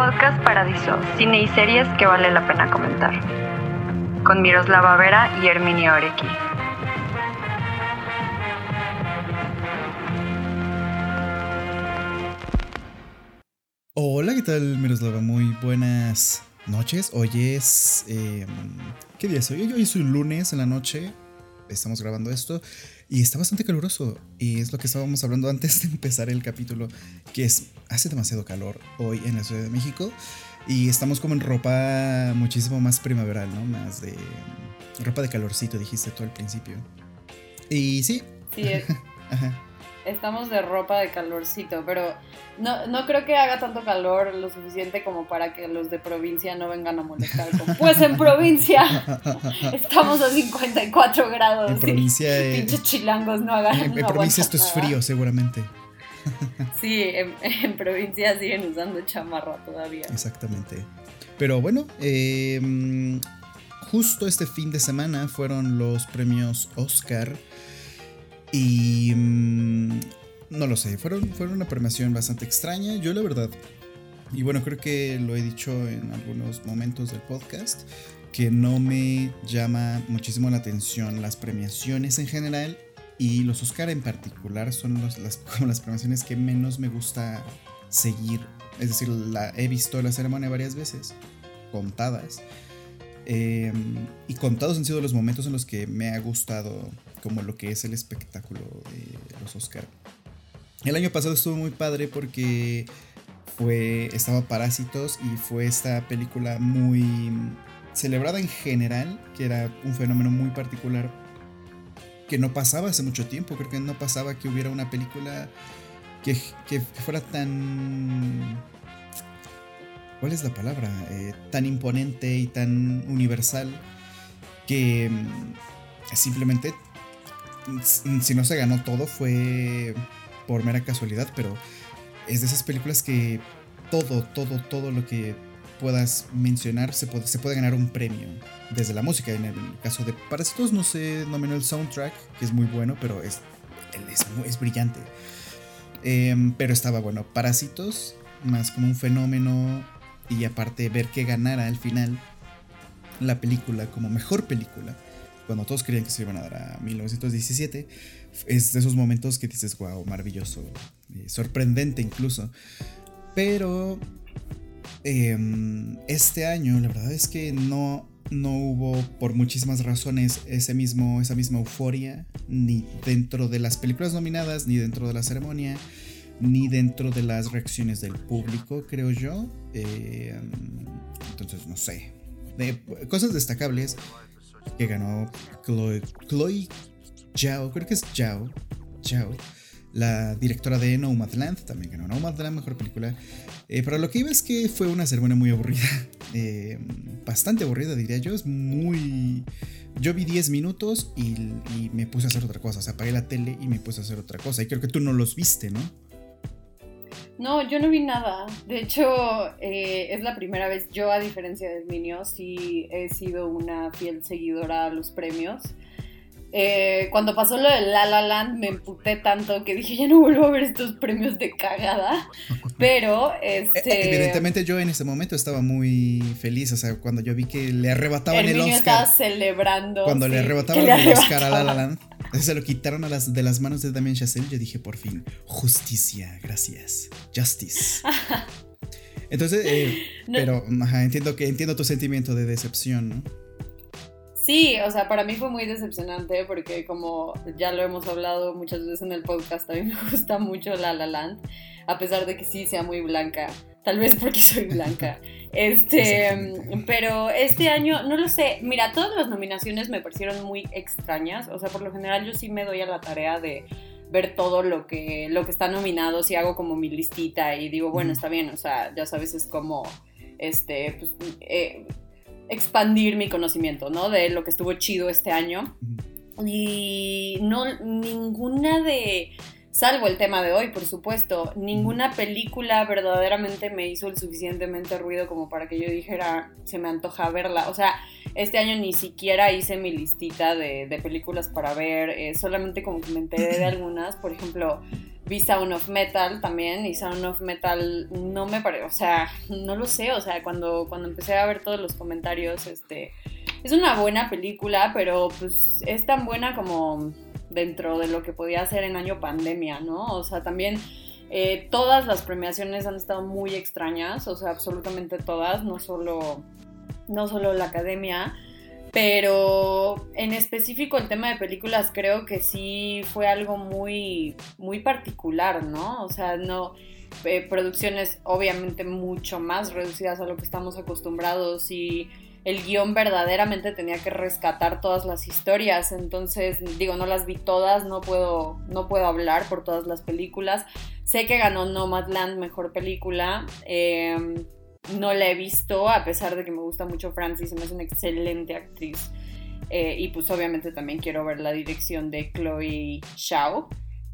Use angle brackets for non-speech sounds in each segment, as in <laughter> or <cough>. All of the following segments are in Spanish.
Podcast Paradiso, cine y series que vale la pena comentar. Con Miroslava Vera y Herminio Orequi. Hola, ¿qué tal Miroslava? Muy buenas noches. Hoy es... Eh, ¿Qué día es hoy? Hoy es un lunes en la noche. Estamos grabando esto. Y está bastante caluroso. Y es lo que estábamos hablando antes de empezar el capítulo. Que es... Hace demasiado calor hoy en la Ciudad de México. Y estamos como en ropa muchísimo más primaveral, ¿no? Más de... Ropa de calorcito, dijiste tú al principio. Y sí. Sí, es. <laughs> Estamos de ropa de calorcito, pero no, no creo que haga tanto calor lo suficiente como para que los de provincia no vengan a molestar. <laughs> Pues en provincia estamos a 54 grados. En provincia. y Pinches chilangos no hagan. En, en no provincia esto es frío, seguramente. Sí, en, en provincia siguen usando chamarra todavía. Exactamente. Pero bueno, eh, justo este fin de semana fueron los premios Oscar. Y mm, no lo sé, fueron, fueron una premiación bastante extraña. Yo la verdad, y bueno, creo que lo he dicho en algunos momentos del podcast, que no me llama muchísimo la atención las premiaciones en general y los Oscar en particular son las, <laughs> como las premiaciones que menos me gusta seguir. Es decir, la, he visto la ceremonia varias veces, contadas. Eh, y contados han sido los momentos en los que me ha gustado como lo que es el espectáculo de los Oscar. El año pasado estuvo muy padre porque fue estaba Parásitos y fue esta película muy celebrada en general, que era un fenómeno muy particular que no pasaba hace mucho tiempo, creo que no pasaba que hubiera una película que, que fuera tan ¿cuál es la palabra? Eh, tan imponente y tan universal que mm, simplemente, si no se ganó todo, fue por mera casualidad, pero es de esas películas que todo, todo, todo lo que puedas mencionar se puede, se puede ganar un premio. Desde la música, en el caso de Parásitos no se nominó el soundtrack, que es muy bueno, pero es, es, es brillante. Em, pero estaba bueno, Parásitos, más como un fenómeno y aparte ver que ganara al final la película como mejor película, cuando todos creían que se iban a dar a 1917, es de esos momentos que dices, wow, maravilloso, eh, sorprendente incluso. Pero em, este año la verdad es que no, no hubo por muchísimas razones ese mismo, esa misma euforia, ni dentro de las películas nominadas, ni dentro de la ceremonia ni dentro de las reacciones del público, creo yo. Eh, entonces, no sé. Cosas destacables que ganó Chloe, Chloe Zhao, creo que es Zhao, Zhao, la directora de Nomadland, también ganó Nomadland, mejor película. Eh, pero lo que iba es que fue una ceremonia muy aburrida, <laughs> eh, bastante aburrida diría yo, es muy... Yo vi 10 minutos y, y me puse a hacer otra cosa, o sea, apagué la tele y me puse a hacer otra cosa. Y creo que tú no los viste, ¿no? No, yo no vi nada. De hecho, eh, es la primera vez, yo a diferencia de Minio, sí he sido una fiel seguidora a los premios. Eh, cuando pasó lo de La La Land me emputé tanto que dije, ya no vuelvo a ver estos premios de cagada. <laughs> Pero, Eh, este... Evidentemente yo en ese momento estaba muy feliz, o sea, cuando yo vi que le arrebataban el estaba Oscar, celebrando. cuando le arrebataban el Oscar a La La. Land, <laughs> se lo quitaron a las, de las manos de Damien Chazelle, yo dije, por fin, justicia, gracias, justice. <laughs> Entonces, eh, No. pero, ajá, entiendo que entiendo tu sentimiento de decepción, ¿no? Sí, o sea, para mí fue muy decepcionante porque como ya lo hemos hablado muchas veces en el podcast, a mí me <laughs> gusta mucho La La Land, a pesar de que sí sea muy blanca, tal vez porque <laughs> soy blanca. Este, Exactamente. pero este año, no lo sé, mira, todas las nominaciones me parecieron muy extrañas, o sea, por lo general yo sí me doy a la tarea de ver todo lo que, lo que está nominado, si hago como mi listita y digo, bueno, está bien, o sea, ya sabes, es como, este, pues, eh, expandir mi conocimiento, ¿no? De lo que estuvo chido este año. Y no, ninguna de, salvo el tema de hoy, por supuesto, ninguna película verdaderamente me hizo el suficientemente ruido como para que yo dijera, se me antoja verla. O sea, este año ni siquiera hice mi listita de, de películas para ver, eh, solamente como que me enteré de <laughs> algunas, por ejemplo, vi Sound of Metal también y Sound of Metal no me parece, o sea, no lo sé, o sea, cuando, cuando empecé a ver todos los comentarios, este, es una buena película, pero pues es tan buena como dentro de lo que podía hacer en año pandemia, ¿no? O sea, también eh, todas las premiaciones han estado muy extrañas, o sea, absolutamente todas, no solo, no solo la academia. Pero en específico el tema de películas creo que sí fue algo muy, muy particular, ¿no? O sea, no, eh, producciones obviamente mucho más reducidas a lo que estamos acostumbrados y el guion verdaderamente tenía que rescatar todas las historias. Entonces, digo, no las vi todas, no puedo, no puedo hablar por todas las películas. Sé que ganó Nomadland mejor película. Em, no la he visto, a pesar de que me gusta mucho Francis, me es una excelente actriz. Eh, y pues obviamente también quiero ver la dirección de Chloe Shao,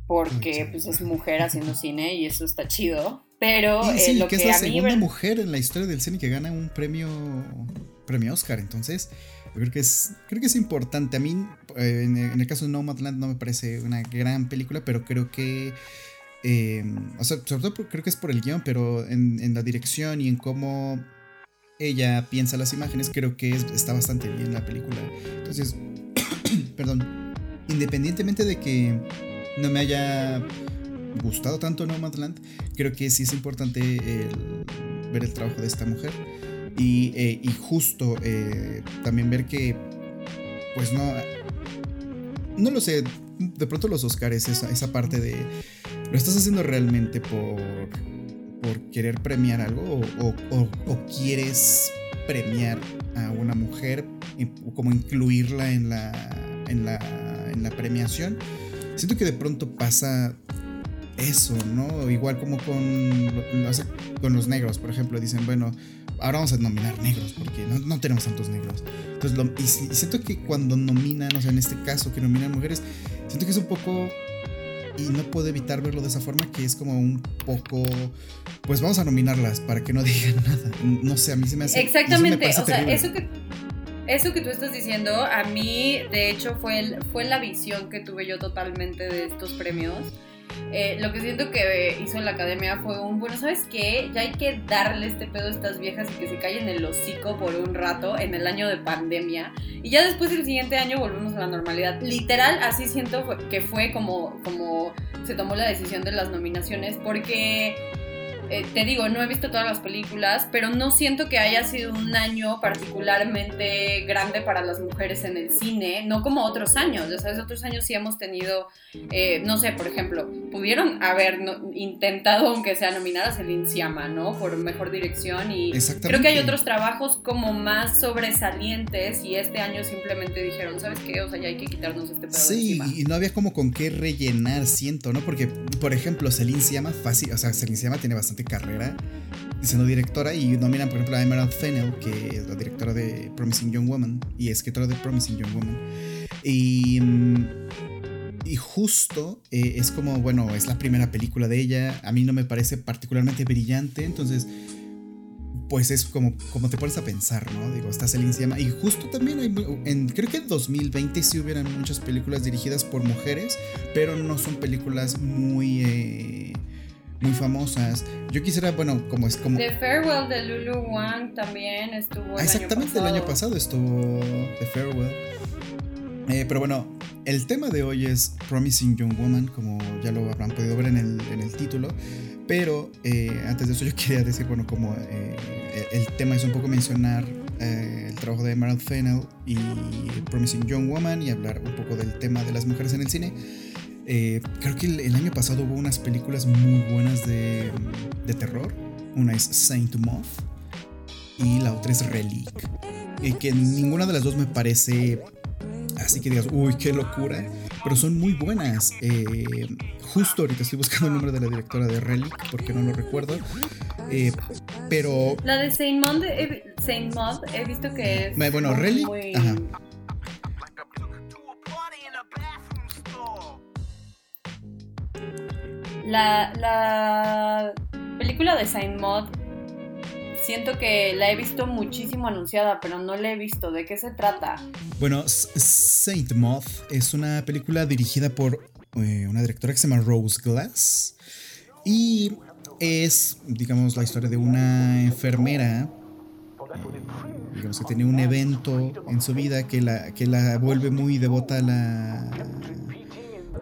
porque pues es mujer haciendo cine y eso está chido. Pero sí, eh, lo que, que, es la a mí segunda mujer en la historia del cine que gana un premio premio Oscar, entonces creo que es creo que es importante. A mí eh, en, el caso de Nomadland no me parece una gran película, pero creo que eh, o sea, sobre todo creo que es por el guion, pero en, la dirección y en cómo ella piensa las imágenes, creo que es, está bastante bien la película. Entonces, <coughs> perdón, independientemente de que no me haya gustado tanto Nomadland, creo que sí es importante ver el trabajo de esta mujer y, eh, y justo eh, también ver que, pues no, no lo sé, de pronto los Oscars, esa, esa parte de ¿Lo estás haciendo realmente por, por querer premiar algo o, o, o, quieres premiar a una mujer, como incluirla en la, en la, en la premiación? Siento que de pronto pasa eso, ¿no? Igual como con, con los negros, por ejemplo, dicen, bueno, ahora vamos a nominar negros porque no, no tenemos tantos negros. Entonces, lo, y, y, siento que cuando nominan, o sea, en este caso que nominan mujeres, siento que es un poco y no puedo evitar verlo de esa forma que es como un poco pues vamos a nominarlas para que no <laughs> digan nada no sé a mí se me hace exactamente o sea eso que eso que tú estás diciendo a mí de hecho fue el, fue la visión que tuve yo totalmente de estos premios eh, lo que siento que hizo la academia fue un, bueno, ¿sabes qué? Ya hay que darle este pedo a estas viejas y que se callen el hocico por un rato en el año de pandemia. Y ya después del siguiente año volvemos a la normalidad. Literal, así siento que fue como, como se tomó la decisión de las nominaciones, porque eh, te digo, no he visto todas las películas, pero no siento que haya sido un año particularmente grande para las mujeres en el cine, no como otros años. Ya sabes, otros años sí hemos tenido, eh, no sé, por ejemplo, pudieron haber no, intentado, aunque sea nominar a Celine Sciamma, ¿no? Por mejor dirección y creo que hay otros trabajos como más sobresalientes y este año simplemente dijeron, ¿sabes qué? O sea, ya hay que quitarnos este pedo Sí, y no había como con qué rellenar, siento, ¿no? Porque, por ejemplo, Celine Sciamma, fácil, o sea, Celine Sciamma tiene bastante carrera siendo directora y nominan por ejemplo a Emerald Fennell que es la directora de Promising Young Woman y escritora de Promising Young Woman y, y justo eh, es como bueno es la primera película de ella a mí no me parece particularmente brillante entonces pues es como, como te pones a pensar, ¿no? Digo, está Celine Sciamma. Y justo también hay, en, creo que en 2020 sí hubieran muchas películas dirigidas por mujeres, pero no son películas muy... Eh, muy famosas. Yo quisiera, bueno, como es como. The Farewell de Lulu Wang también estuvo. El Exactamente, año el año pasado estuvo The Farewell. Eh, pero bueno, el tema de hoy es Promising Young Woman, como ya lo habrán podido ver en el, en el título. Pero eh, antes de eso, yo <laughs> quería decir, bueno, como eh, el tema es un poco mencionar eh, el trabajo de Emerald Fennell y Promising Young Woman y hablar un poco del tema de las mujeres en el cine. Eh, creo que el, el, año pasado hubo unas películas muy buenas de, de, terror. Una es Saint Moth y la otra es Relic. Y que ninguna de las dos me parece así que digas, uy, qué locura. Pero son muy buenas. Eh, justo ahorita estoy buscando el nombre de la directora de Relic porque no lo recuerdo. Eh, pero. La de Saint Moth, he, Saint he visto que es. Bueno, Relic. Muy... Ajá. La, la película de Saint Maud siento que la he visto muchísimo anunciada, pero no la he visto. ¿De qué se trata? Bueno, Saint Moth es una película dirigida por eh, una directora que se llama Rose Glass. Y es, digamos, la historia de una enfermera digamos que tiene un evento en su vida que la, que la vuelve muy devota a la,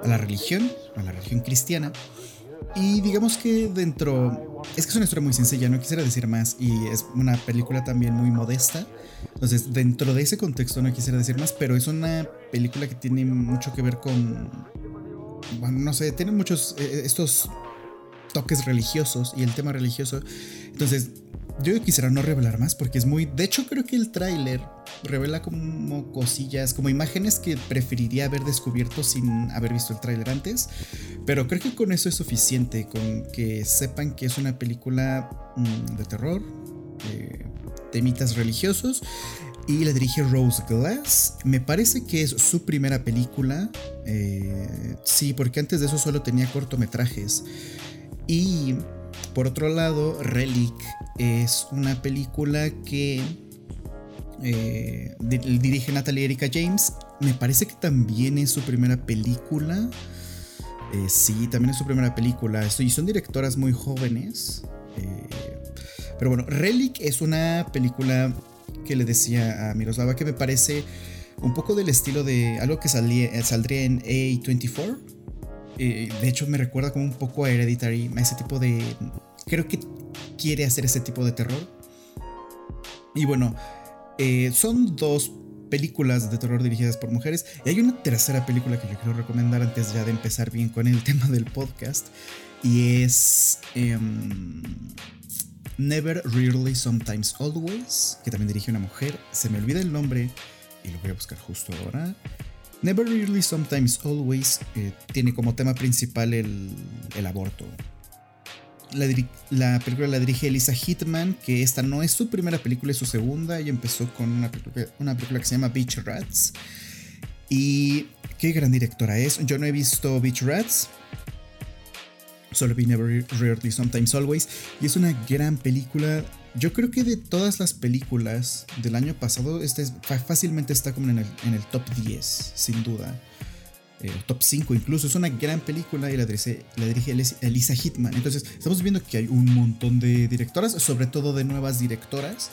a la religión, a la religión cristiana. Y digamos que dentro... Es que es una historia muy sencilla, no quisiera decir más. Y es una película también muy modesta. Entonces, dentro de ese contexto no quisiera decir más, pero es una película que tiene mucho que ver con... Bueno, no sé, tiene muchos... Eh, estos toques religiosos y el tema religioso. Entonces, yo quisiera no revelar más porque es muy... De hecho, creo que el tráiler revela como cosillas, como imágenes que preferiría haber descubierto sin haber visto el tráiler antes. Pero creo que con eso es suficiente, con que sepan que es una película mm, de terror, de temitas religiosos. Y la dirige Rose Glass. Me parece que es su primera película. Eh, sí, porque antes de eso solo tenía cortometrajes. Y por otro lado, Relic es una película que eh, dirige Natalie Erika James. Me parece que también es su primera película. Eh, sí, también es su primera película. Y son directoras muy jóvenes. Eh, pero bueno, Relic es una película que le decía a Miroslava que me parece un poco del estilo de algo que saldría en A24 eh, de hecho, me recuerda como un poco a Hereditary, a ese tipo de. Creo que quiere hacer ese tipo de terror. Y bueno, eh, son dos películas de terror dirigidas por mujeres. Y hay una tercera película que yo quiero recomendar antes ya de empezar bien con el <laughs> tema del podcast. Y es. Em, Never, Rarely, Sometimes, Always, que también dirige una mujer. Se me olvida el nombre y lo voy a buscar justo ahora. Never Really, Sometimes Always eh, tiene como tema principal el, aborto. La, película la dirige Elisa Hitman, que esta no es su primera película, es su segunda. y empezó con una película, que se llama Beach Rats. Y qué gran directora es. Yo no he visto Beach Rats. Solo vi Never Really, Sometimes Always. Y es una gran película yo creo que de todas las películas del año pasado, este fácilmente está como en el, en el top 10, sin duda. Eh, top 5 incluso. Es una gran película y la dirige, la dirige Elisa Hitman. Entonces, estamos viendo que hay un montón de directoras, sobre todo de nuevas directoras,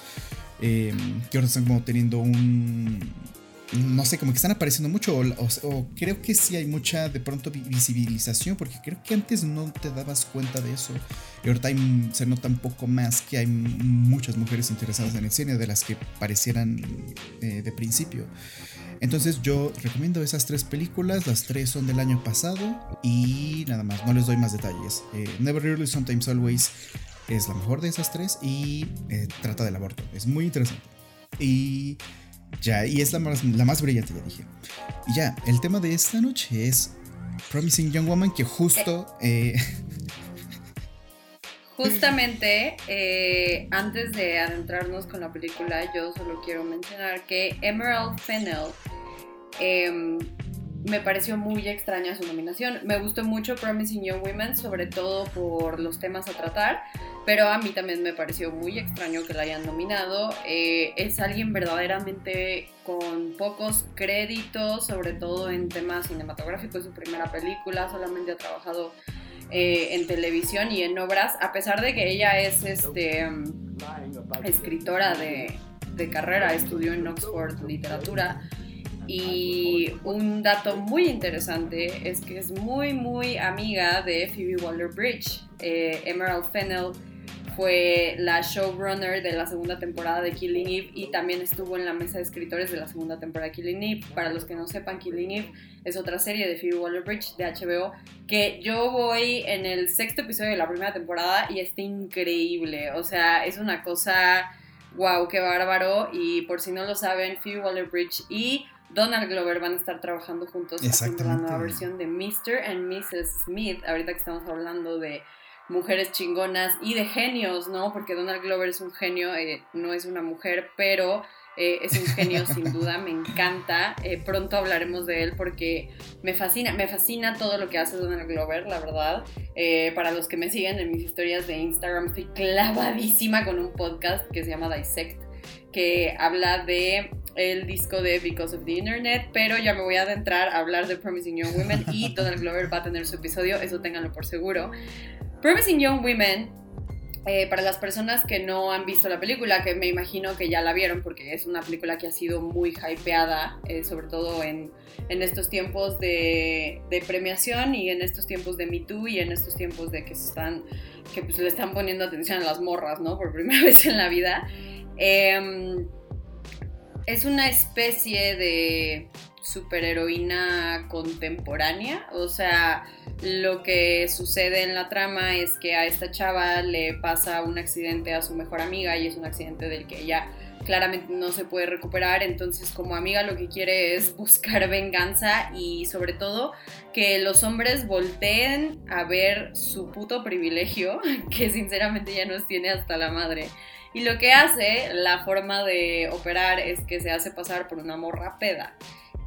eh, que ahora están como teniendo un, no sé, como que están apareciendo mucho, o, creo que sí hay mucha de pronto visibilización, porque creo que antes no te dabas cuenta de eso. Y ahorita se nota un poco más que hay muchas mujeres interesadas en el cine de las que parecieran eh, de principio. Entonces yo recomiendo esas tres películas, las tres son del año pasado y nada más, no les doy más detalles. Eh, Never Really, Sometimes Always es la mejor de esas tres y eh, trata del aborto, es muy interesante. Y ya, y es la más, la más brillante, ya dije. Y ya, el tema de esta noche es Promising Young Woman, que justo... Eh, <laughs> Justamente, eh, antes de adentrarnos con la película, yo solo quiero mencionar que Emerald Fennell em, me pareció muy extraña su nominación. Me gustó mucho Promising Young Women, sobre todo por los temas a tratar, pero a mí también me pareció muy extraño que la hayan nominado. Eh, es alguien verdaderamente con pocos créditos, sobre todo en temas cinematográficos. Su primera película, solamente ha trabajado eh, en televisión y en obras, a pesar de que ella es este, escritora de, de carrera, estudió en Oxford literatura. Y un dato muy interesante es que es muy, muy amiga de Phoebe Waller-Bridge. Eh, Emerald Fennell fue la showrunner de la segunda temporada de Killing Eve y también estuvo en la mesa de escritores de la segunda temporada de Killing Eve. Para los que no sepan, Killing Eve es otra serie de Phoebe Waller-Bridge de HBO que yo voy en el sexto episodio de la primera temporada y está increíble. O sea, es una cosa, wow, qué bárbaro. Y por si no lo saben, Phoebe Waller-Bridge y Donald Glover van a estar trabajando juntos haciendo la nueva versión de Mr. and Mrs. Smith, ahorita que estamos hablando de mujeres chingonas y de genios, ¿no? Porque Donald Glover es un genio, eh, no es una mujer, pero eh, es un genio <laughs> sin duda, me encanta. Eh, pronto hablaremos de él porque me fascina, me fascina todo lo que hace Donald Glover, la verdad. para los que me siguen en mis historias de Instagram, estoy clavadísima con un podcast que se llama Dissect que habla de el disco de Because of the Internet, pero ya me voy a adentrar a hablar de Promising Young Women y <laughs> Donald Glover va a tener su episodio, eso ténganlo por seguro. Promising Young Women eh, para las personas que no han visto la película, que me imagino que ya la vieron porque es una película que ha sido muy hypeada, eh, sobre todo en, en estos tiempos de, de, premiación y en estos tiempos de Me Too y en estos tiempos de que se están, que pues le están poniendo atención a las morras, ¿no? Por primera <laughs> vez en la vida. Em, es una especie de superheroína contemporánea, o sea, lo que sucede en la trama es que a esta chava le pasa un accidente a su mejor amiga y es un accidente del que ella claramente no se puede recuperar, entonces como amiga lo que quiere es <laughs> buscar venganza y sobre todo que los hombres volteen a ver su puto privilegio, <laughs> que sinceramente ya nos tiene hasta la madre. Y lo que hace, la forma de operar es que se hace pasar por una morra peda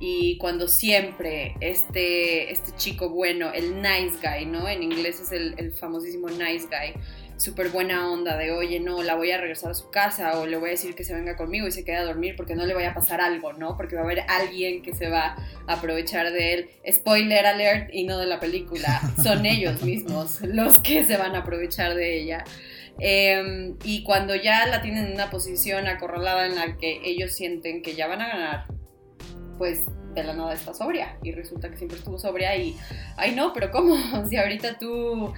y cuando siempre este, este chico bueno, el nice guy, ¿no? En inglés es el, famosísimo nice guy, súper buena onda de, oye, no, la voy a regresar a su casa o le voy a decir que se venga conmigo y se quede a dormir porque no le vaya a pasar algo, ¿no? Porque va a haber alguien que se va a aprovechar de él. Spoiler alert y no de la película, son ellos mismos los que se van a aprovechar de ella. Em, y cuando ya la tienen en una posición acorralada en la que ellos sienten que ya van a ganar, pues de la nada está sobria y resulta que siempre estuvo sobria y, ay no, pero ¿cómo? <laughs> Si ahorita tú,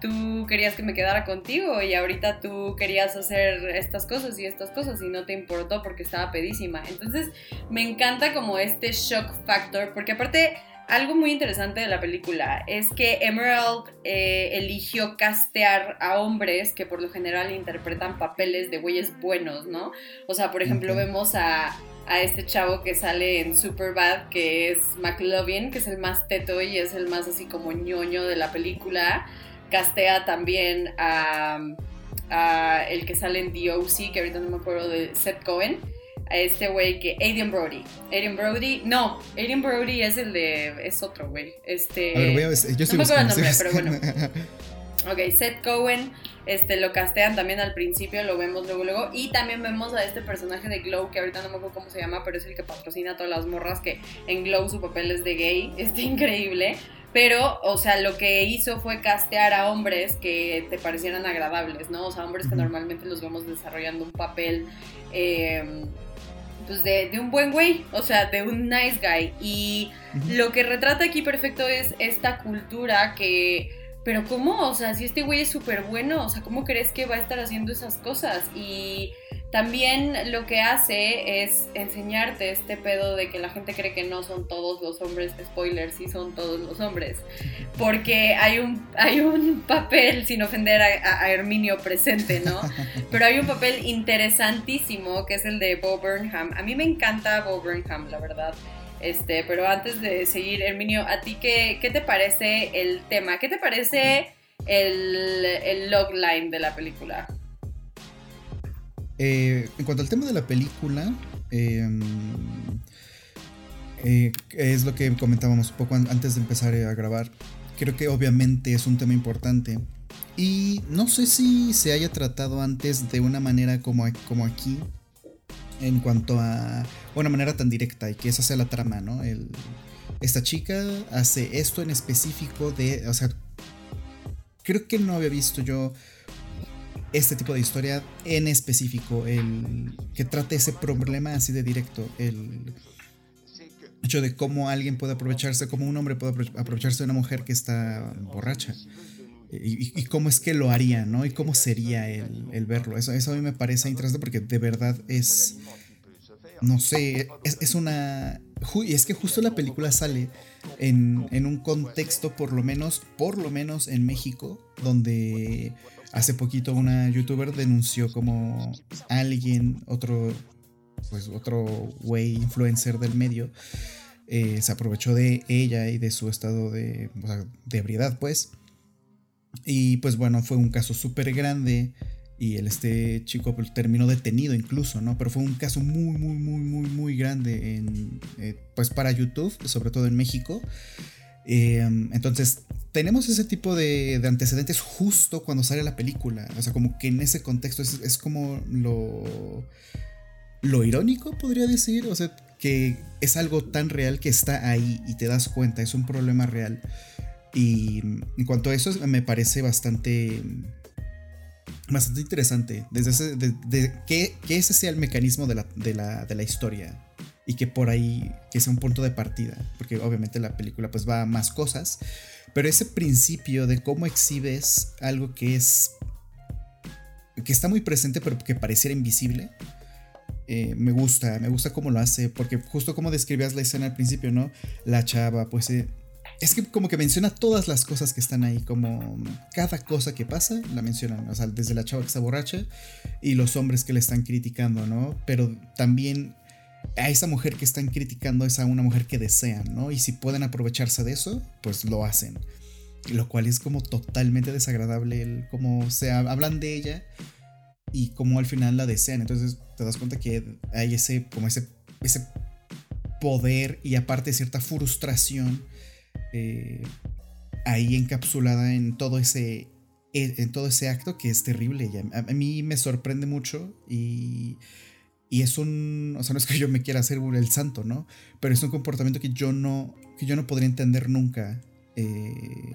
tú querías que me quedara contigo y ahorita tú querías hacer estas cosas y estas cosas y no te importó porque estaba pedísima. Entonces me encanta como este shock factor porque aparte... Algo muy interesante de la película es que Emerald eh, eligió castear a hombres que por lo general interpretan papeles de güeyes buenos, ¿no? O sea, por ejemplo, vemos a a este chavo que sale en Superbad, que es McLovin, que es el más teto y es el más así como ñoño de la película. Castea también a, el que sale en The que ahorita no me acuerdo de Seth Cohen. A este güey que. Adrian Brody. Adrian Brody. No, Adrian Brody es el de. Es otro güey. Este. A ver, yo estoy no me acuerdo el nombre, pero bueno. <laughs> Ok, Seth Cohen este, lo castean también al principio, lo vemos luego, luego. Y también vemos a este personaje de Glow, que ahorita no me acuerdo cómo se llama, pero es el que patrocina a todas las morras, que en Glow su papel es de gay. <laughs> Está increíble. Pero, o sea, lo que hizo fue castear a hombres que te parecieran agradables, ¿no? O sea, hombres que normalmente los vemos desarrollando un papel, em, pues, de, un buen güey, o sea, de un nice guy. Y lo que retrata aquí perfecto es esta cultura que pero ¿cómo? O sea, si este güey es súper bueno, o sea, ¿cómo crees que va a estar haciendo esas cosas? Y también lo que hace es enseñarte este pedo de que la gente cree que no son todos los hombres, spoilers, sí son todos los hombres. Porque hay un, hay un papel, sin ofender a, a Herminio presente, ¿no? <laughs> Pero hay un papel interesantísimo que es el de Bo Burnham. A mí me encanta Bo Burnham, la verdad. Este, pero antes de seguir, Herminio, ¿a ti qué, qué te parece el tema? ¿Qué te parece el, el logline de la película? Eh, en cuanto al tema de la película, em, eh, es lo que comentábamos un poco antes de empezar a grabar. Creo que obviamente es un tema importante. Y no sé si se haya tratado antes de una manera como, como aquí, en cuanto a una manera tan directa y que esa sea la trama, ¿no? Esta chica hace esto en específico de, o sea, creo que no había visto yo este tipo de historia en específico, el que trate ese problema así de directo, el hecho de cómo alguien puede aprovecharse, cómo un hombre puede aprovecharse de una mujer que está borracha. Y, cómo es que lo haría, ¿no? Y cómo sería el, verlo. Eso, eso a mí me parece interesante porque de verdad es, no sé, es, una... Y es que justo la película sale en, en, un contexto, por lo menos, por lo menos en México, donde hace poquito una youtuber denunció como alguien, otro, pues otro güey influencer del medio, eh, se aprovechó de ella y de su estado de, de ebriedad, pues, y pues bueno, fue un caso súper grande y el, este chico pues, terminó detenido incluso, ¿no? Pero fue un caso muy, muy, muy, muy, muy grande en, eh, pues para YouTube, sobre todo en México. Em, entonces, tenemos ese tipo de, antecedentes justo cuando sale la película. O sea, como que en ese contexto es, como lo lo irónico, podría decir, o sea, que es algo tan real que está ahí y te das cuenta, es un problema real. Y en cuanto a eso, me parece bastante bastante interesante. Desde ese, que, ese sea el mecanismo de la, de, la, de la, historia. Y que por ahí, que sea un punto de partida. Porque obviamente la película pues va a más cosas. Pero ese principio de cómo exhibes algo que es... Que está muy presente pero que pareciera invisible. Eh, me gusta, me gusta cómo lo hace. Porque justo como describías la escena al principio, ¿no? La chava pues... Eh, es que como que menciona todas las cosas que están ahí, como cada cosa que pasa la mencionan, o sea, desde la chava que está borracha y los hombres que le están criticando, ¿no? Pero también a esa mujer que están criticando es a una mujer que desean, ¿no? Y si pueden aprovecharse de eso, pues lo hacen. Lo cual es como totalmente desagradable, el, como se hablan de ella y como al final la desean. Entonces te das cuenta que hay ese, como ese, ese poder y aparte cierta frustración eh, ahí encapsulada en todo ese en todo ese acto que es terrible. A, mí me sorprende mucho y, y, es un, o sea, no es que yo me quiera hacer el santo, ¿no? Pero es un comportamiento que yo no, que yo no podría entender nunca. Eh,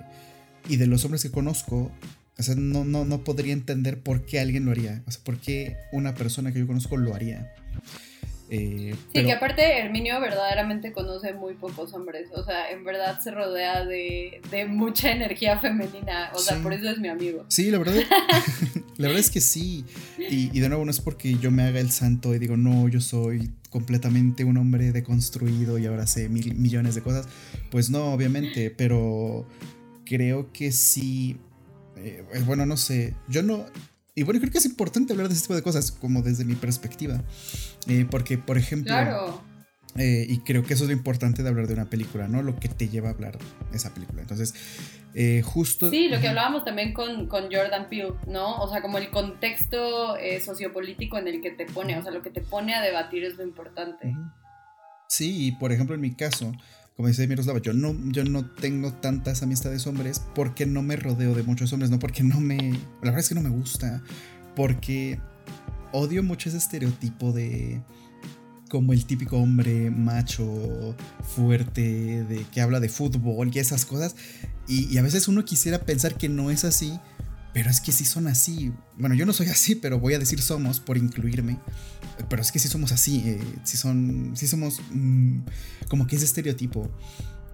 y de los hombres que conozco, o sea, no, no, no podría entender por qué alguien lo haría. O sea, por qué una persona que yo conozco lo haría. Eh, sí, que aparte Herminio verdaderamente conoce muy pocos hombres, o sea, en verdad se rodea de, mucha energía femenina, o sea, por eso es mi amigo. Sí, la verdad, <laughs> <laughs> la verdad es que sí, y, de nuevo no es porque yo me haga el santo y digo, no, yo soy completamente un hombre deconstruido y ahora sé mil millones de cosas, pues no, obviamente, pero creo que sí, eh, bueno, no sé, yo no, y bueno, creo que es importante hablar de este tipo de cosas, como desde mi perspectiva. Eh, porque, por ejemplo. Claro. Eh, y creo que eso es lo importante de hablar de una película, ¿no? Lo que te lleva a hablar de esa película. Entonces, eh, justo. Sí, lo que hablábamos también con, con, Jordan Peele, ¿no? O sea, como el contexto sociopolítico en el que te pone, o sea, lo que te pone a debatir es lo importante. Sí, y por ejemplo, en mi caso, como dice Miroslava, yo no, yo no tengo tantas amistades hombres porque no me rodeo de muchos hombres, no porque no me... La verdad es que no me gusta, porque odio mucho ese estereotipo de como el típico hombre macho, fuerte, de que habla de fútbol y esas cosas. Y, a veces uno quisiera pensar que no es así, pero es que sí son así. Bueno, yo no soy así, pero voy a decir somos por incluirme. Pero es que sí somos así. Eh, sí, son, sí somos mm, como que ese estereotipo.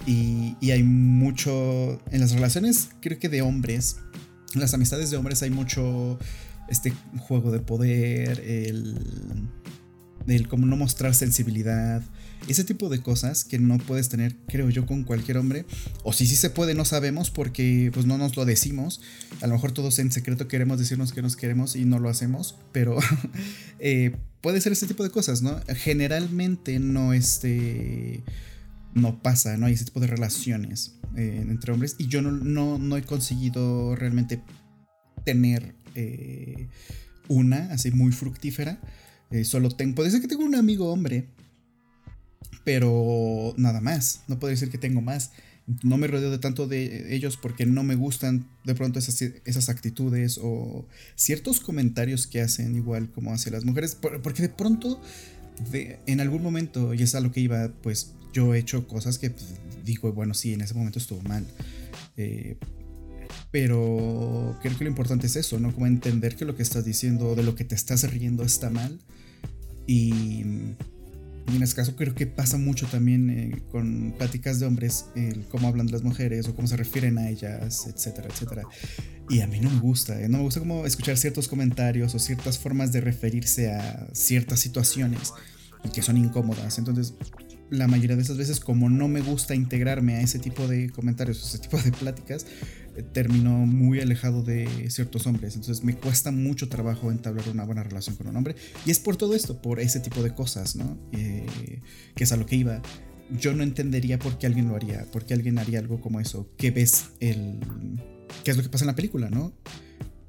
Y, y, hay mucho. En las relaciones, creo que de hombres, en las amistades de hombres hay mucho. Este juego de poder, el. el como no mostrar sensibilidad ese tipo de cosas que no puedes tener, creo yo, con cualquier hombre. O si sí se puede, no sabemos porque pues no nos lo decimos. A lo mejor todos en secreto queremos decirnos que nos queremos y no lo hacemos. Pero <laughs> eh, puede ser ese tipo de cosas, ¿no? Generalmente no este... No pasa, no hay ese tipo de relaciones eh, entre hombres. Y yo no, no, he conseguido realmente tener eh, una así muy fructífera. solo tengo, puede ser que tengo un amigo hombre pero nada más. No puedo decir que tengo más. No me rodeo de tanto de ellos porque no me gustan de pronto esas, actitudes o ciertos comentarios que hacen igual como hacia las mujeres. Porque de pronto, en algún momento, y es a lo que iba, pues yo he hecho cosas que pues, digo, bueno, sí, en ese momento estuvo mal. Eh, pero creo que lo importante es eso, ¿no? Como entender que lo que estás diciendo, de lo que te estás riendo está mal. Y y en este caso creo que pasa mucho también eh, con pláticas de hombres, cómo hablan de las mujeres o cómo se refieren a ellas, etcétera, etcétera. Y a mí no me gusta, eh, no me gusta como escuchar ciertos comentarios o ciertas formas de referirse a ciertas situaciones que son incómodas. Entonces, la mayoría de esas veces, como no me gusta integrarme a ese tipo de comentarios, ese tipo de pláticas, terminó muy alejado de ciertos hombres. Entonces me cuesta mucho trabajo entablar una buena relación con un hombre. Y es por todo esto, por ese tipo de cosas, ¿no? Eh, que es a lo que iba. Yo no entendería por qué alguien lo haría, por qué alguien haría algo como eso. ¿Qué ves el... ¿Qué es lo que pasa en la película, no?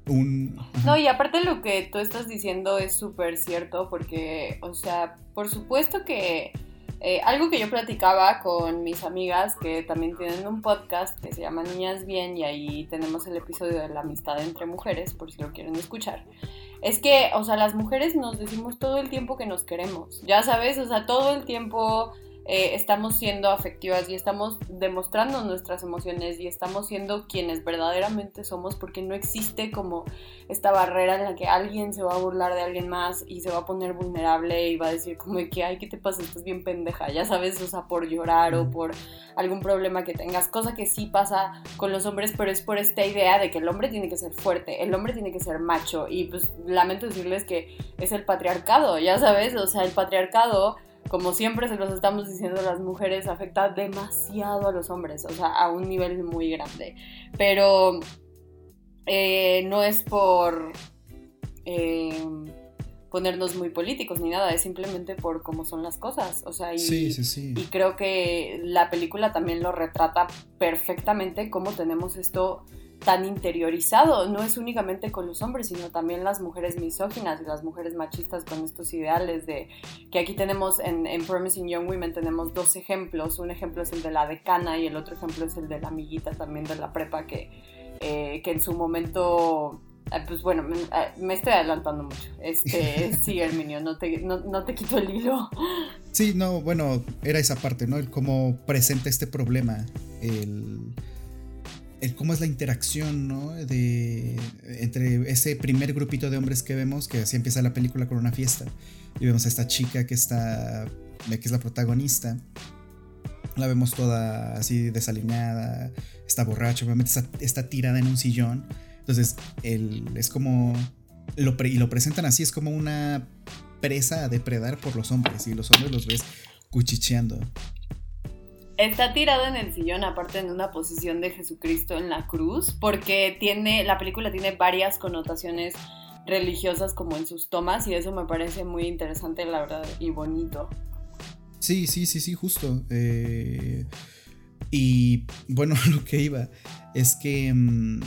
Un... No, y aparte lo que tú estás diciendo es súper cierto porque, o sea, por supuesto que Eh, algo que yo platicaba con mis amigas que también tienen un podcast que se llama Niñas Bien y ahí tenemos el episodio de la amistad entre mujeres, por si lo quieren escuchar. Es que, o sea, las mujeres nos decimos todo el tiempo que nos queremos, ya sabes, o sea, todo el tiempo eh, estamos siendo afectivas y estamos demostrando nuestras emociones y estamos siendo quienes verdaderamente somos porque no existe como esta barrera en la que alguien se va a burlar de alguien más y se va a poner vulnerable y va a decir como de que, ay, ¿qué te pasa? Estás bien pendeja, ya sabes, o sea, por llorar o por algún problema que tengas, cosa que sí pasa con los hombres, pero es por esta idea de que el hombre tiene que ser fuerte, el hombre tiene que ser macho y pues lamento decirles que es el patriarcado, ya sabes, o sea, el patriarcado como siempre se los estamos diciendo las mujeres, afecta demasiado a los hombres, o sea, a un nivel muy grande. Pero eh, no es por eh, ponernos muy políticos ni nada, es simplemente por cómo son las cosas. O sea, y, y creo que la película también lo retrata perfectamente, cómo tenemos esto tan interiorizado. No es únicamente con los hombres, sino también las mujeres misóginas y las mujeres machistas con estos ideales de que aquí tenemos en, Promising Young Women tenemos dos ejemplos. Un ejemplo es el de la decana y el otro ejemplo es el de la amiguita también de la prepa que, eh, que en su momento eh, pues bueno, eh, me, estoy adelantando mucho. Este, <laughs> sí, Herminio, no te, no, no, te quito el hilo. Sí, no, bueno, era esa parte, ¿no? El cómo presenta este problema, el cómo es la interacción, ¿no? De, entre ese primer grupito de hombres que vemos, que así empieza la película con una fiesta, y vemos a esta chica que está, que es la protagonista, la vemos toda así desalineada, está borracha, obviamente está, tirada en un sillón, entonces él, es como, y lo presentan así, es como una presa a depredar por los hombres, y los hombres los ves cuchicheando. Está tirado en el sillón, aparte en una posición de Jesucristo en la cruz, porque tiene, la película tiene varias connotaciones religiosas como en sus tomas y eso me parece muy interesante, la verdad, y bonito. Sí, sí, sí, sí, justo. Eh, y bueno, <laughs> lo que iba es que mm,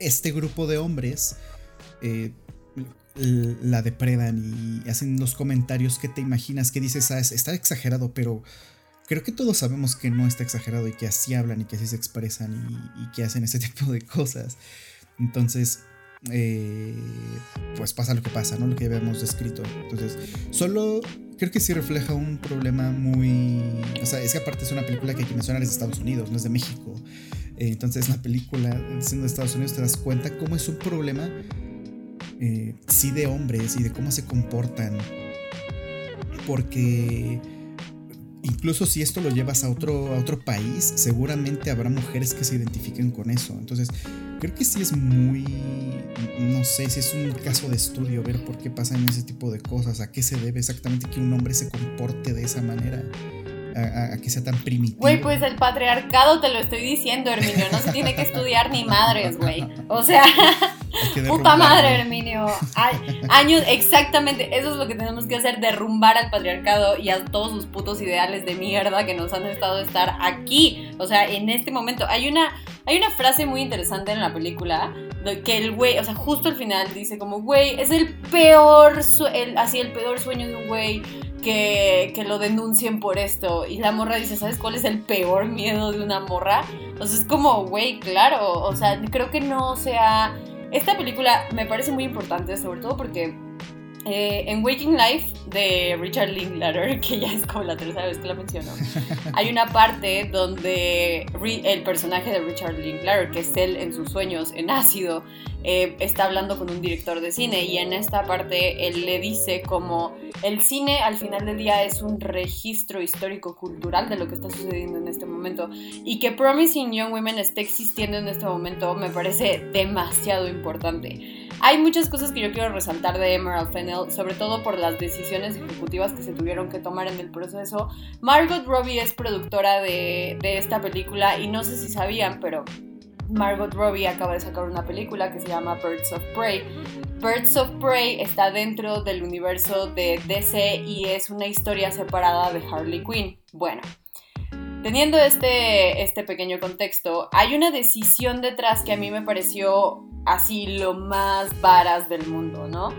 este grupo de hombres eh, la depredan y hacen los comentarios que te imaginas, que dices, ah, está exagerado, pero creo que todos sabemos que no está exagerado y que así hablan y que así se expresan y, que hacen ese <laughs> tipo de cosas. Entonces, eh, pues pasa lo que pasa, ¿no? Lo que habíamos descrito. Entonces, solo creo que sí refleja un problema muy... O sea, es que aparte es una película que hay que mencionar es de Estados Unidos, no es de México. Eh, entonces, la película, siendo de Estados Unidos, te das cuenta cómo es un problema eh, sí de hombres y de cómo se comportan. Porque incluso si esto lo llevas a otro, a otro país, seguramente habrá mujeres que se identifiquen con eso. Entonces, creo que sí es muy, no sé si es un caso de estudio ver por qué pasan ese tipo de cosas, a qué se debe exactamente que un hombre se comporte de esa manera. A, que sea tan primitivo. Güey, pues el patriarcado te lo estoy diciendo, Herminio. No se tiene que estudiar ni madres, güey. O sea, <laughs> Puta madre, Herminio. años, exactamente. Eso es lo que tenemos que hacer: derrumbar al patriarcado y a todos sus putos ideales de mierda que nos han estado estar aquí. O sea, en este momento. Hay una, hay una frase muy interesante en la película que el güey, o sea, justo al final dice como, güey, es el peor, el, así el peor sueño de un güey que, que, lo denuncien por esto. Y la morra dice, ¿sabes cuál es el peor miedo de una morra? O sea, es como, güey, claro, o sea, creo que no sea esta película me parece muy importante, sobre todo porque eh, en Waking Life de Richard Linklater, <laughs> que ya es como la tercera vez que la menciono, <laughs> hay una parte donde el personaje de Richard Linklater, que es él en sus sueños en ácido, eh, está hablando con un director de cine y en esta parte él le dice como el cine al final del día es un registro histórico cultural de lo que está sucediendo en este momento y que Promising Young Women esté existiendo en este momento me parece demasiado importante. Hay muchas cosas que yo quiero resaltar de Emerald Fennell, sobre todo por las decisiones ejecutivas que se tuvieron que tomar en el proceso. Margot Robbie es productora de, de esta película y no sé si sabían, pero Margot Robbie acaba de sacar una película que se llama Birds of Prey. Birds of Prey está dentro del universo de DC y es una historia separada de Harley Quinn. Bueno, teniendo este, este pequeño contexto, hay una decisión detrás que a mí me pareció así lo más varas del mundo, ¿no?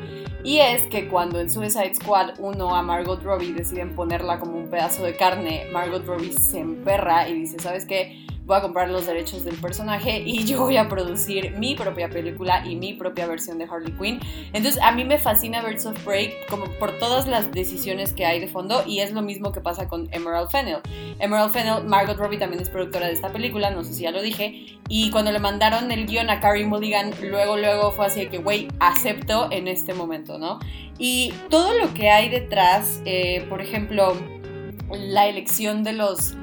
Y es que cuando en Suicide Squad uno a Margot Robbie deciden ponerla como un pedazo de carne, Margot Robbie se emperra y dice, ¿sabes qué? Voy a comprar los derechos del personaje y yo voy a producir mi propia película y mi propia versión de Harley Quinn. Entonces a mí me fascina Birds of Prey como por todas las decisiones que hay de fondo y es lo mismo que pasa con Emerald Fennel. Emerald Fennel, Margot Robbie también es productora de esta película, no sé si ya lo dije, y cuando le mandaron el guion a Carrie Mulligan, luego luego fue así de que, güey, acepto en este momento, ¿no? Y todo lo que hay detrás, eh, por ejemplo, la elección de los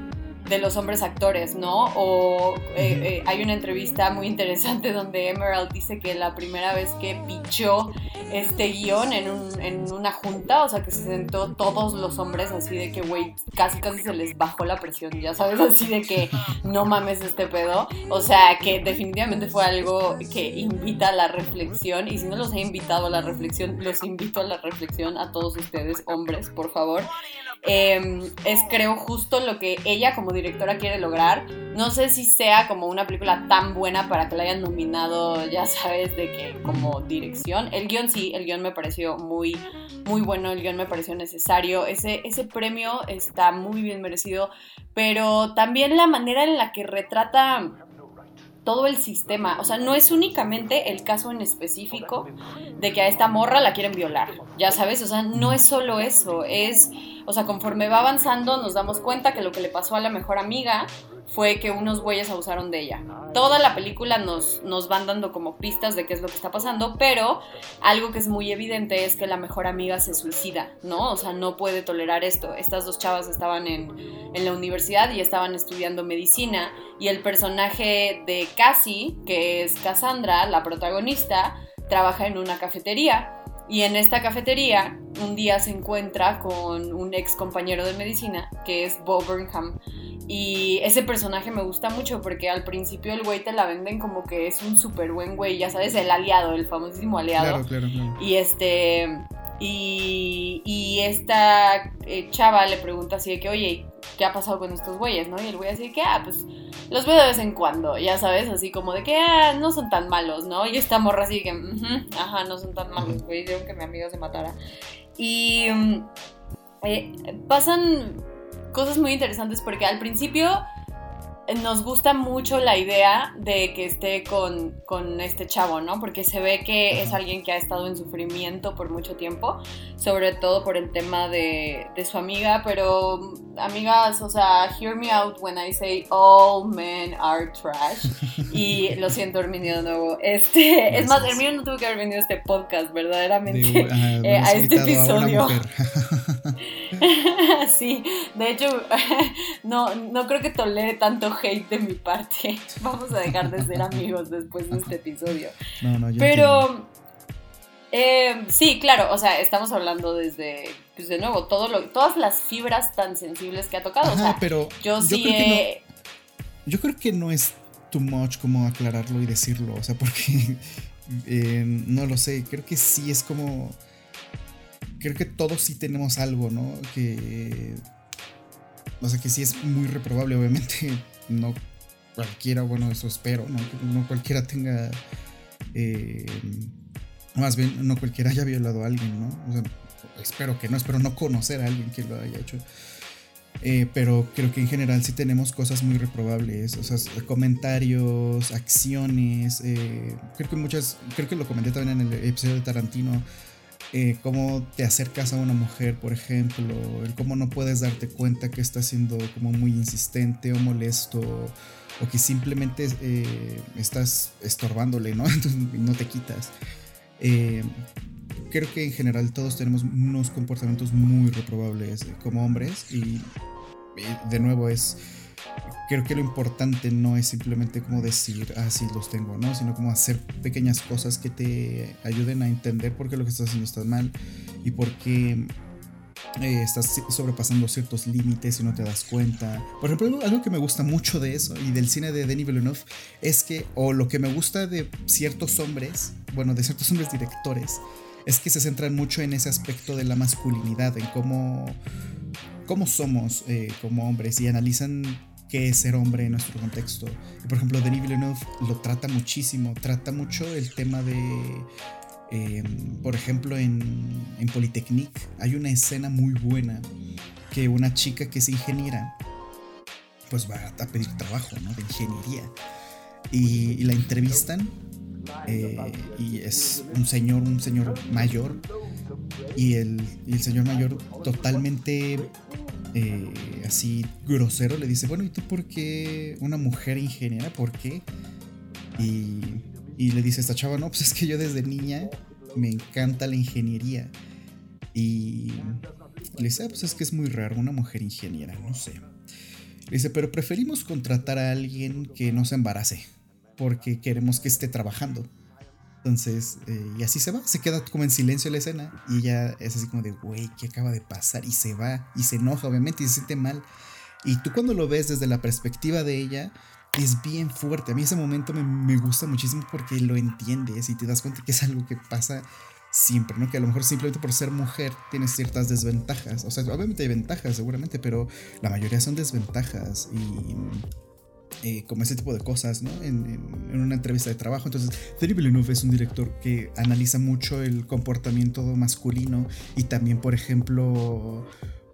de los hombres actores, ¿no? O eh, eh, hay una entrevista muy interesante <laughs> donde Emerald dice que la primera vez que pichó este guion en, un, en una junta, o sea, que se sentó todos los hombres así de que, güey, casi casi se les bajó la presión, ya sabes, <laughs> así de que no mames este pedo. O sea, que definitivamente fue algo que invita a la reflexión y si no los he invitado a la reflexión, los invito a la reflexión a todos ustedes, hombres, por favor. Em, es creo justo lo que ella como directora quiere lograr. No sé si sea como una película tan buena para que la hayan nominado, ya sabes, de que como dirección. El guion sí, el guion me pareció muy, muy bueno, el guion me pareció necesario. Ese, ese premio está muy bien merecido, pero también la manera en la que retrata todo el sistema. O sea, no es únicamente el caso en específico de que a esta morra la quieren violar. Ya sabes, o sea, no es solo eso. Es, o sea, conforme va avanzando nos damos cuenta que lo que le pasó a la mejor amiga fue que unos güeyes abusaron de ella. Toda la película nos, nos van dando como pistas de qué es lo que está pasando, pero algo que es muy evidente es que la mejor amiga se suicida, ¿no? O sea, no puede tolerar esto. Estas dos chavas estaban en, en la universidad y estaban estudiando medicina y el personaje de Cassie, que es Cassandra, la protagonista, trabaja en una cafetería. Y en esta cafetería un día se encuentra con un ex compañero de medicina que es Bob Burnham y ese personaje me gusta mucho porque al principio el güey te la venden como que es un súper buen güey, ya sabes, el aliado, el famosísimo aliado. Claro, claro, claro. Y este. Y, y esta eh, chava le pregunta así de que, oye, ¿qué ha pasado con estos güeyes, no? Y el güey así de que, ah, pues los veo de vez en cuando, ya sabes, así como de que, ah, no son tan malos, ¿no? Y esta morra así de que, ajá, no son tan malos, güey, hicieron que mi amigo se matara. Y mm, eh, pasan cosas muy interesantes porque al principio nos gusta mucho la idea de que esté con, este chavo, ¿no? Porque se ve que es alguien que ha estado en sufrimiento por mucho tiempo, sobre todo por el tema de, su amiga, pero amigas, o sea, hear me out when I say all men are trash. <laughs> Y lo siento, Herminio, de nuevo. Este, es más, Herminio no tuvo que haber venido a este podcast, verdaderamente, eh, a este episodio. <laughs> sí, de hecho, <laughs> no, no creo que tolere tanto hate de mi parte. <laughs> Vamos a dejar de ser amigos después de este episodio. No, no, yo Pero eh, sí, claro, o sea, estamos hablando desde, pues de nuevo, todo lo, todas las fibras tan sensibles que ha tocado. o sea, pero yo sí creo yo creo que no es too much como aclararlo y decirlo, o sea, <laughs> porque eh, no lo sé, creo que sí es como creo que todos sí tenemos algo, ¿no? Que o sea, que sí es muy reprobable, obviamente no cualquiera, bueno, eso espero, ¿no? No cualquiera tenga, eh, más bien, no cualquiera haya violado a alguien, ¿no? O sea, espero que no, espero no conocer a alguien que lo haya hecho. Eh, pero creo que en general sí tenemos cosas muy reprobables, o sea, comentarios, acciones, eh, creo que muchas, creo que lo comenté también en el episodio de Tarantino, eh, cómo te acercas a una mujer, por ejemplo, cómo no puedes darte cuenta que está siendo como muy insistente o molesto o que simplemente eh, estás estorbándole, ¿no? <laughs> Entonces no te quitas. Eh, creo que en general todos tenemos unos comportamientos muy reprobables como hombres y de nuevo es creo que lo importante no es simplemente como decir, ah, los tengo, ¿no? Sino como hacer pequeñas cosas que te ayuden a entender por qué lo que estás haciendo está mal y por qué eh, estás sobrepasando ciertos límites y no te das cuenta. Por ejemplo, algo que me gusta mucho de eso y del cine de Denis Villeneuve es que, o lo que me gusta de ciertos hombres, bueno, de ciertos hombres directores, es que se centran mucho en ese aspecto de la masculinidad, en cómo cómo somos eh, como hombres y analizan qué es ser hombre en nuestro contexto. Y por ejemplo, Denis Villeneuve lo trata muchísimo, trata mucho el tema de, em, por ejemplo, en, en Polytechnique hay una escena muy buena que una chica que es ingeniera, pues va a pedir trabajo, ¿no? De ingeniería. Y, la entrevistan eh, y es un señor, un señor mayor y el, y el señor mayor totalmente eh, así grosero le dice, bueno, ¿y tú por qué una mujer ingeniera? ¿Por qué? Y, y le dice esta chava, no, pues es que yo desde niña me encanta la ingeniería. Y le dice, ah, pues es que es muy raro una mujer ingeniera, no sé. Le dice, pero preferimos contratar a alguien que no se embarace, porque queremos que esté trabajando. Entonces, eh, y así se va, se queda como en silencio la escena y ella es así como de, güey, ¿qué acaba de pasar? Y se va y se enoja, obviamente, y se siente mal. Y tú cuando lo ves desde la perspectiva de ella, es bien fuerte. A mí ese momento me, me gusta muchísimo porque lo entiendes y te das cuenta que es algo que pasa siempre, ¿no? Que a lo mejor simplemente por ser mujer tienes ciertas desventajas. O sea, obviamente hay ventajas, seguramente, pero la mayoría son desventajas. Y eh, como ese tipo de cosas, ¿no? En, una entrevista de trabajo. Entonces, Denis Villeneuve es un director que analiza mucho el comportamiento masculino y también, por ejemplo,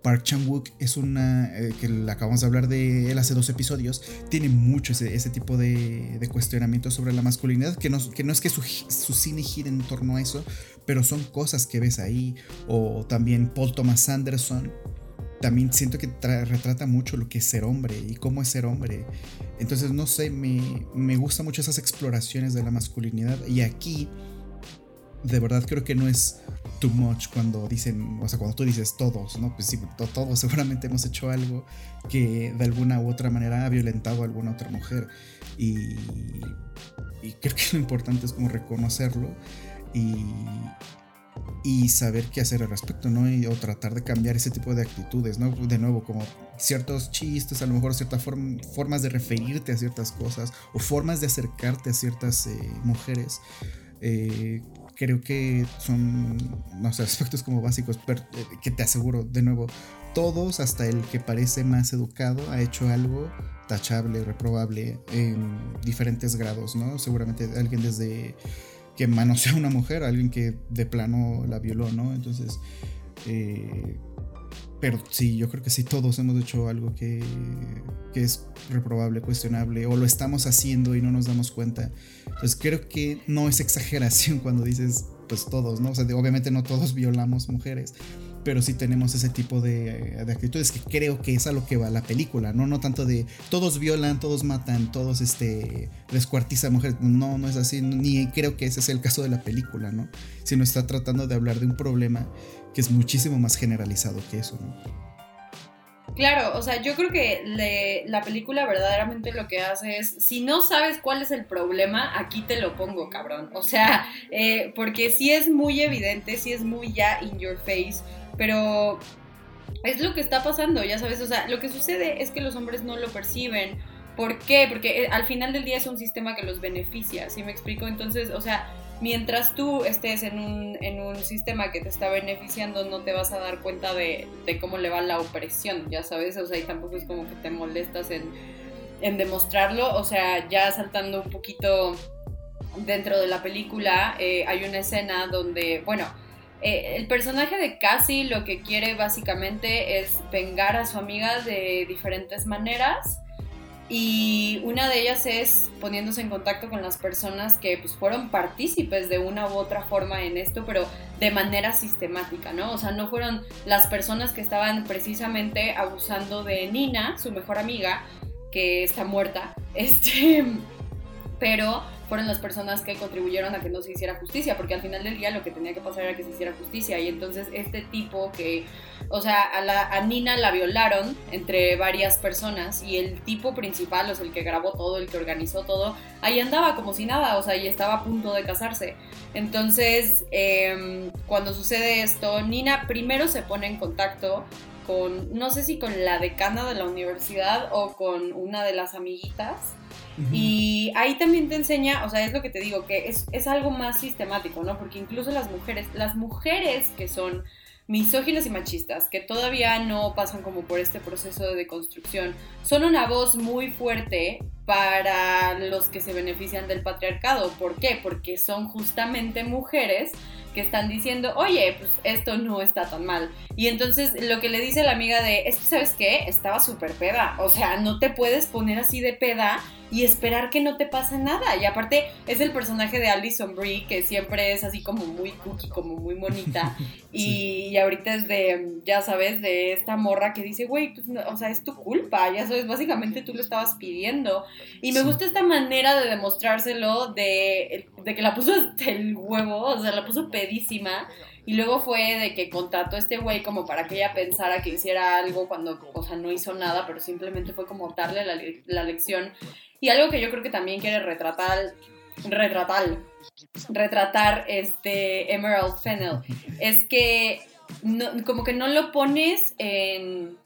Park Chan-wook es una eh, que acabamos de hablar de él hace dos episodios, tiene mucho ese, tipo de, de, cuestionamiento sobre la masculinidad, que no, es que su, cine gire en torno a eso, pero son cosas que ves ahí, o también Paul Thomas Anderson, también siento que retrata mucho lo que es ser hombre y cómo es ser hombre. Entonces, no sé, me, me gustan mucho esas exploraciones de la masculinidad. Y aquí, de verdad, creo que no es too much cuando dicen, o sea, cuando tú dices todos, ¿no? Pues sí, todos <laughs> seguramente hemos hecho algo que de alguna u otra manera ha violentado a alguna otra mujer. Y creo que lo importante es como reconocerlo y, y saber qué hacer al respecto, ¿no? o tratar de cambiar ese tipo de actitudes, ¿no? De nuevo, como ciertos chistes, a lo mejor ciertas formas de referirte a ciertas cosas o formas de acercarte a ciertas eh, mujeres. Eh, creo que son, no sé, <laughs> aspectos como básicos, pero, eh, que te aseguro, de nuevo, todos, hasta el que parece más educado, ha hecho algo tachable, reprobable en diferentes grados, ¿no? Seguramente alguien desde que manoseó a una mujer, alguien que de plano la violó, ¿no? Entonces, eh, pero sí, yo creo que sí, todos hemos hecho algo que, que, es reprobable, cuestionable, o lo estamos haciendo y no nos damos cuenta. Entonces creo que no es exageración <laughs> cuando dices, pues todos, ¿no? O sea, obviamente no todos <laughs> violamos mujeres, pero sí tenemos ese tipo de, actitudes que creo que es a lo que va la película, ¿no? No tanto de todos violan, todos matan, todos este, descuartizan mujeres, no, no es así, ni creo que ese sea el caso de la película, ¿no? Sino está tratando de hablar de un problema que es muchísimo más generalizado que eso, ¿no? Claro, o sea, yo creo que la película verdaderamente lo que hace es, si no sabes cuál es el problema, aquí te lo pongo, cabrón. O sea, eh, porque sí es muy evidente, sí es muy ya in your face pero es lo que está pasando, ya sabes, o sea, lo que sucede es que los hombres no lo perciben. ¿Por qué? Porque eh, al final del día es un sistema que los beneficia, ¿sí me explico? Entonces, o sea, mientras tú estés en un, en un sistema que te está beneficiando, no te vas a dar cuenta de, de, cómo le va la opresión, ya sabes, o sea, y tampoco es como que te molestas en, en demostrarlo, o sea, ya saltando un poquito dentro de la película, eh, hay una escena donde, bueno, eh, el personaje de Cassie lo que quiere básicamente es vengar a su amiga de diferentes maneras y una de ellas es poniéndose en contacto con las personas que pues, fueron partícipes de una u otra forma en esto, pero de manera sistemática, ¿no? O sea, no fueron las personas que estaban precisamente abusando de Nina, su mejor amiga, que está muerta, <laughs> este, pero fueron las personas que contribuyeron a que no se hiciera justicia, porque al final del día lo que tenía que pasar era que se hiciera justicia. Y entonces este tipo que, o sea, a, Nina la violaron entre varias personas y el tipo principal, o sea, el que grabó todo, el que organizó todo, ahí andaba como si nada, o sea, y estaba a punto de casarse. Entonces, em, cuando sucede esto, Nina primero se pone en contacto con, no sé si con la decana de la universidad o con una de las amiguitas y ahí también te enseña, o sea, es lo que te digo, que es, algo más sistemático, ¿no? Porque incluso las mujeres, las mujeres que son misóginos y machistas que todavía no pasan como por este proceso de deconstrucción son una voz muy fuerte para los que se benefician del patriarcado. ¿Por qué? Porque son justamente mujeres que están diciendo, oye, pues esto no está tan mal. Y entonces lo que le dice la amiga de, es que, ¿sabes qué? Estaba súper peda. O sea, no te puedes poner así de peda y esperar que no te pase nada. Y aparte es el personaje de Alison Brie, que siempre es así como muy cookie, como muy bonita. <laughs> y, ahorita es de, ya sabes, de esta morra que dice, güey, pues, o sea, es tu culpa, ya sabes, básicamente tú lo estabas pidiendo. Y me gusta esta manera de demostrárselo, de, de que la puso hasta el huevo, o sea, la puso Y luego fue de que contrató a este güey como para que ella pensara que hiciera algo cuando, o sea, no hizo nada, pero simplemente fue como darle la, la lección. Y algo que yo creo que también quiere retratar, retratar, retratar este Emerald Fennel, es que como que no lo pones en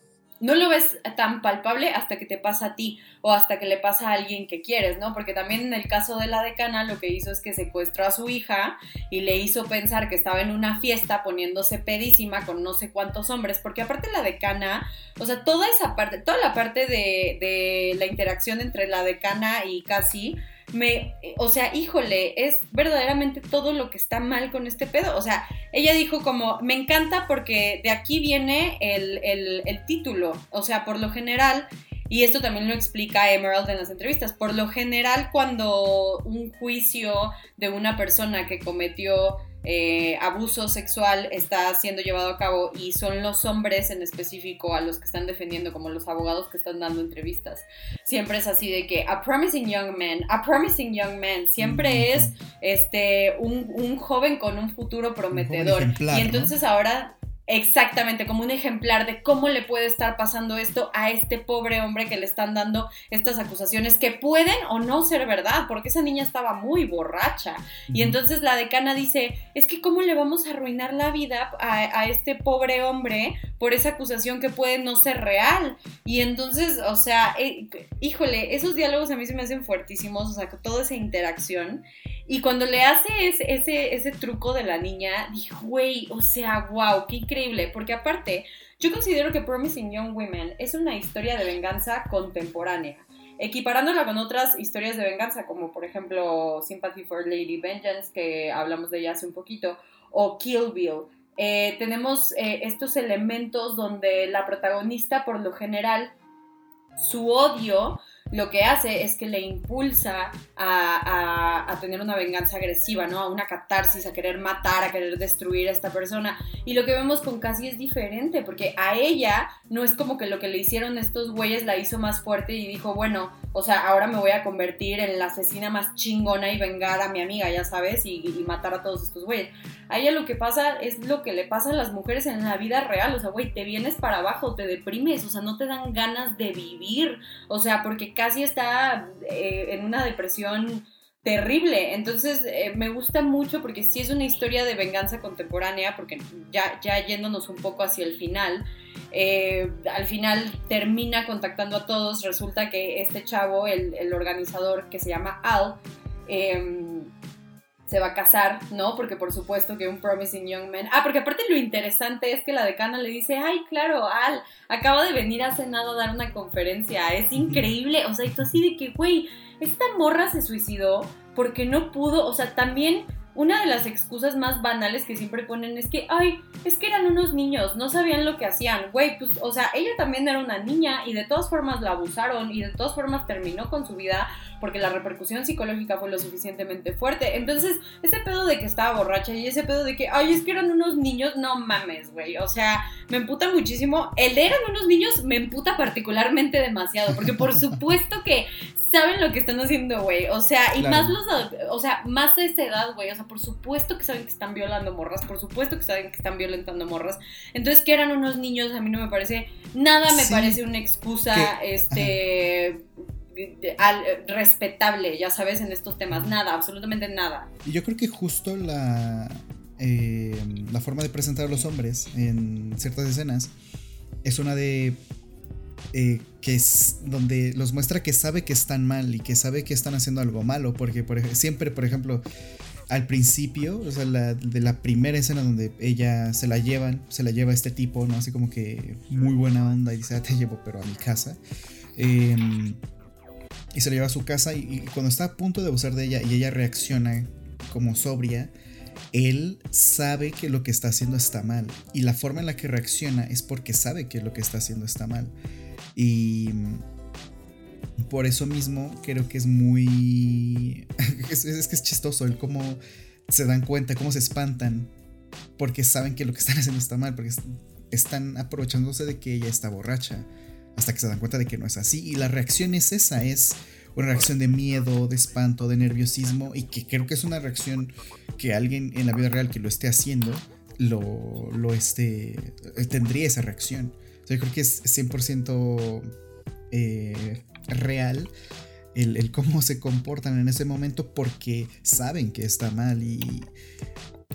no lo ves tan palpable hasta que te pasa a ti o hasta que le pasa a alguien que quieres, ¿no? Porque también en el caso de la decana lo que hizo es que secuestró a su hija y le hizo pensar que estaba en una fiesta poniéndose pedísima con no sé cuántos hombres, porque aparte la decana, o sea, toda esa parte, toda la parte de, de la interacción entre la decana y Casi, me, o sea, híjole, es verdaderamente todo lo que está mal con este pedo. O sea, ella dijo como, me encanta porque de aquí viene el, el, título. O sea, por lo general, y esto también lo explica Emerald en las entrevistas, por lo general cuando un juicio de una persona que cometió eh, abuso sexual está siendo llevado a cabo y son los hombres en específico a los que están defendiendo, como los abogados que están dando entrevistas. Siempre es así de que a promising young man, a promising young man, siempre es este un, joven con un futuro prometedor. y entonces ahora Exactamente, como un ejemplar de cómo le puede estar pasando esto a este pobre hombre que le están dando estas acusaciones que pueden o no ser verdad, porque esa niña estaba muy borracha. Y entonces la decana dice, es que cómo le vamos a arruinar la vida a, este pobre hombre por esa acusación que puede no ser real. Y entonces, o sea, eh, híjole, esos diálogos a mí se me hacen fuertísimos, o sea, toda esa interacción. Y cuando le hace ese, ese, truco de la niña, dije, güey, o sea, wow, qué increíble. Porque aparte, yo considero que Promising Young Women es una historia de venganza contemporánea. Equiparándola con otras historias de venganza, como por ejemplo Sympathy for Lady Vengeance, que hablamos de ella hace un poquito, o Kill Bill. Eh, tenemos eh, estos elementos donde la protagonista, por lo general, su odio lo que hace es que le impulsa a, tener una venganza agresiva, ¿no? A una catarsis, a querer matar, a querer destruir a esta persona. Y lo que vemos con Cassie es diferente, porque a ella no es como que lo que le hicieron estos güeyes la hizo más fuerte y dijo, bueno, o sea, ahora me voy a convertir en la asesina más chingona y vengar a mi amiga, ya sabes, y, y matar a todos estos güeyes. A ella lo que pasa es lo que le pasa a las mujeres en la vida real, o sea, güey, te vienes para abajo, te deprimes, o sea, no te dan ganas de vivir, o sea, porque casi está eh, en una depresión terrible. Entonces eh, me gusta mucho porque sí es una historia de venganza contemporánea, porque ya, ya yéndonos un poco hacia el final, eh, al final termina contactando a todos, resulta que este chavo, el, el organizador que se llama Al, em, se va a casar, ¿no? Porque por supuesto que un promising young man. Ah, porque aparte lo interesante es que la decana le dice, ay, claro, Al, acaba de venir hace nada a dar una conferencia, es increíble, o sea, y tú así de que, güey, esta morra se suicidó porque no pudo, o sea, también una de las excusas más banales que siempre ponen es que, ay, es que eran unos niños, no sabían lo que hacían. Güey, pues, o sea, ella también era una niña y de todas formas la abusaron y de todas formas terminó con su vida porque la repercusión psicológica fue lo suficientemente fuerte. Entonces, ese pedo de que estaba borracha y ese pedo de que, ay, es que eran unos niños, no mames, güey. O sea, me emputa muchísimo. El de eran unos niños me emputa particularmente demasiado porque por supuesto que saben lo que están haciendo, güey. O sea, y más los, o sea, más a esa edad, güey. O sea, por supuesto que saben que están violando morras, por supuesto que saben que están violentando morras. Entonces, que eran unos niños, a mí no me parece, nada me parece una excusa, este... respetable, ya sabes, en estos temas. Nada, absolutamente nada. Y yo creo que justo la, eh, la forma de presentar a los hombres en ciertas escenas es una de eh, que es donde los muestra que sabe que están mal y que sabe que están haciendo algo malo, porque por, siempre, por ejemplo, al principio, o sea, de la primera escena donde ella se la llevan, se la lleva este tipo, ¿no? Así como que muy buena onda y dice, ah, te llevo, pero a mi casa. Em, y se la lleva a su casa y, cuando está a punto de abusar de ella y ella reacciona como sobria, él sabe que lo que está haciendo está mal. Y la forma en la que reacciona es porque sabe que lo que está haciendo está mal. Y por eso mismo creo que es muy... <laughs> es, que es chistoso el cómo se dan cuenta, cómo se espantan, porque saben que lo que están <laughs> haciendo está mal, porque están aprovechándose de que ella está borracha, hasta que se dan cuenta de que no es así. Y la reacción es esa, es una reacción de miedo, de espanto, de nerviosismo, y que creo que es una reacción que alguien en la vida real que lo esté haciendo, lo, lo este, tendría esa reacción. O yo creo que es 100% eh, real el, cómo se comportan en ese momento porque saben que está mal y,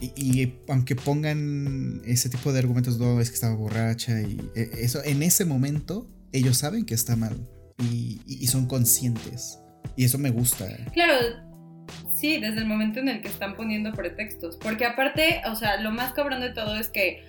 y, aunque pongan ese tipo de argumentos, no, es que estaba borracha y e, eso, en ese momento ellos saben que está mal y son conscientes. Y eso me gusta. Claro, sí, desde el momento en el que están poniendo pretextos. Porque aparte, o sea, lo más cabrón de todo es que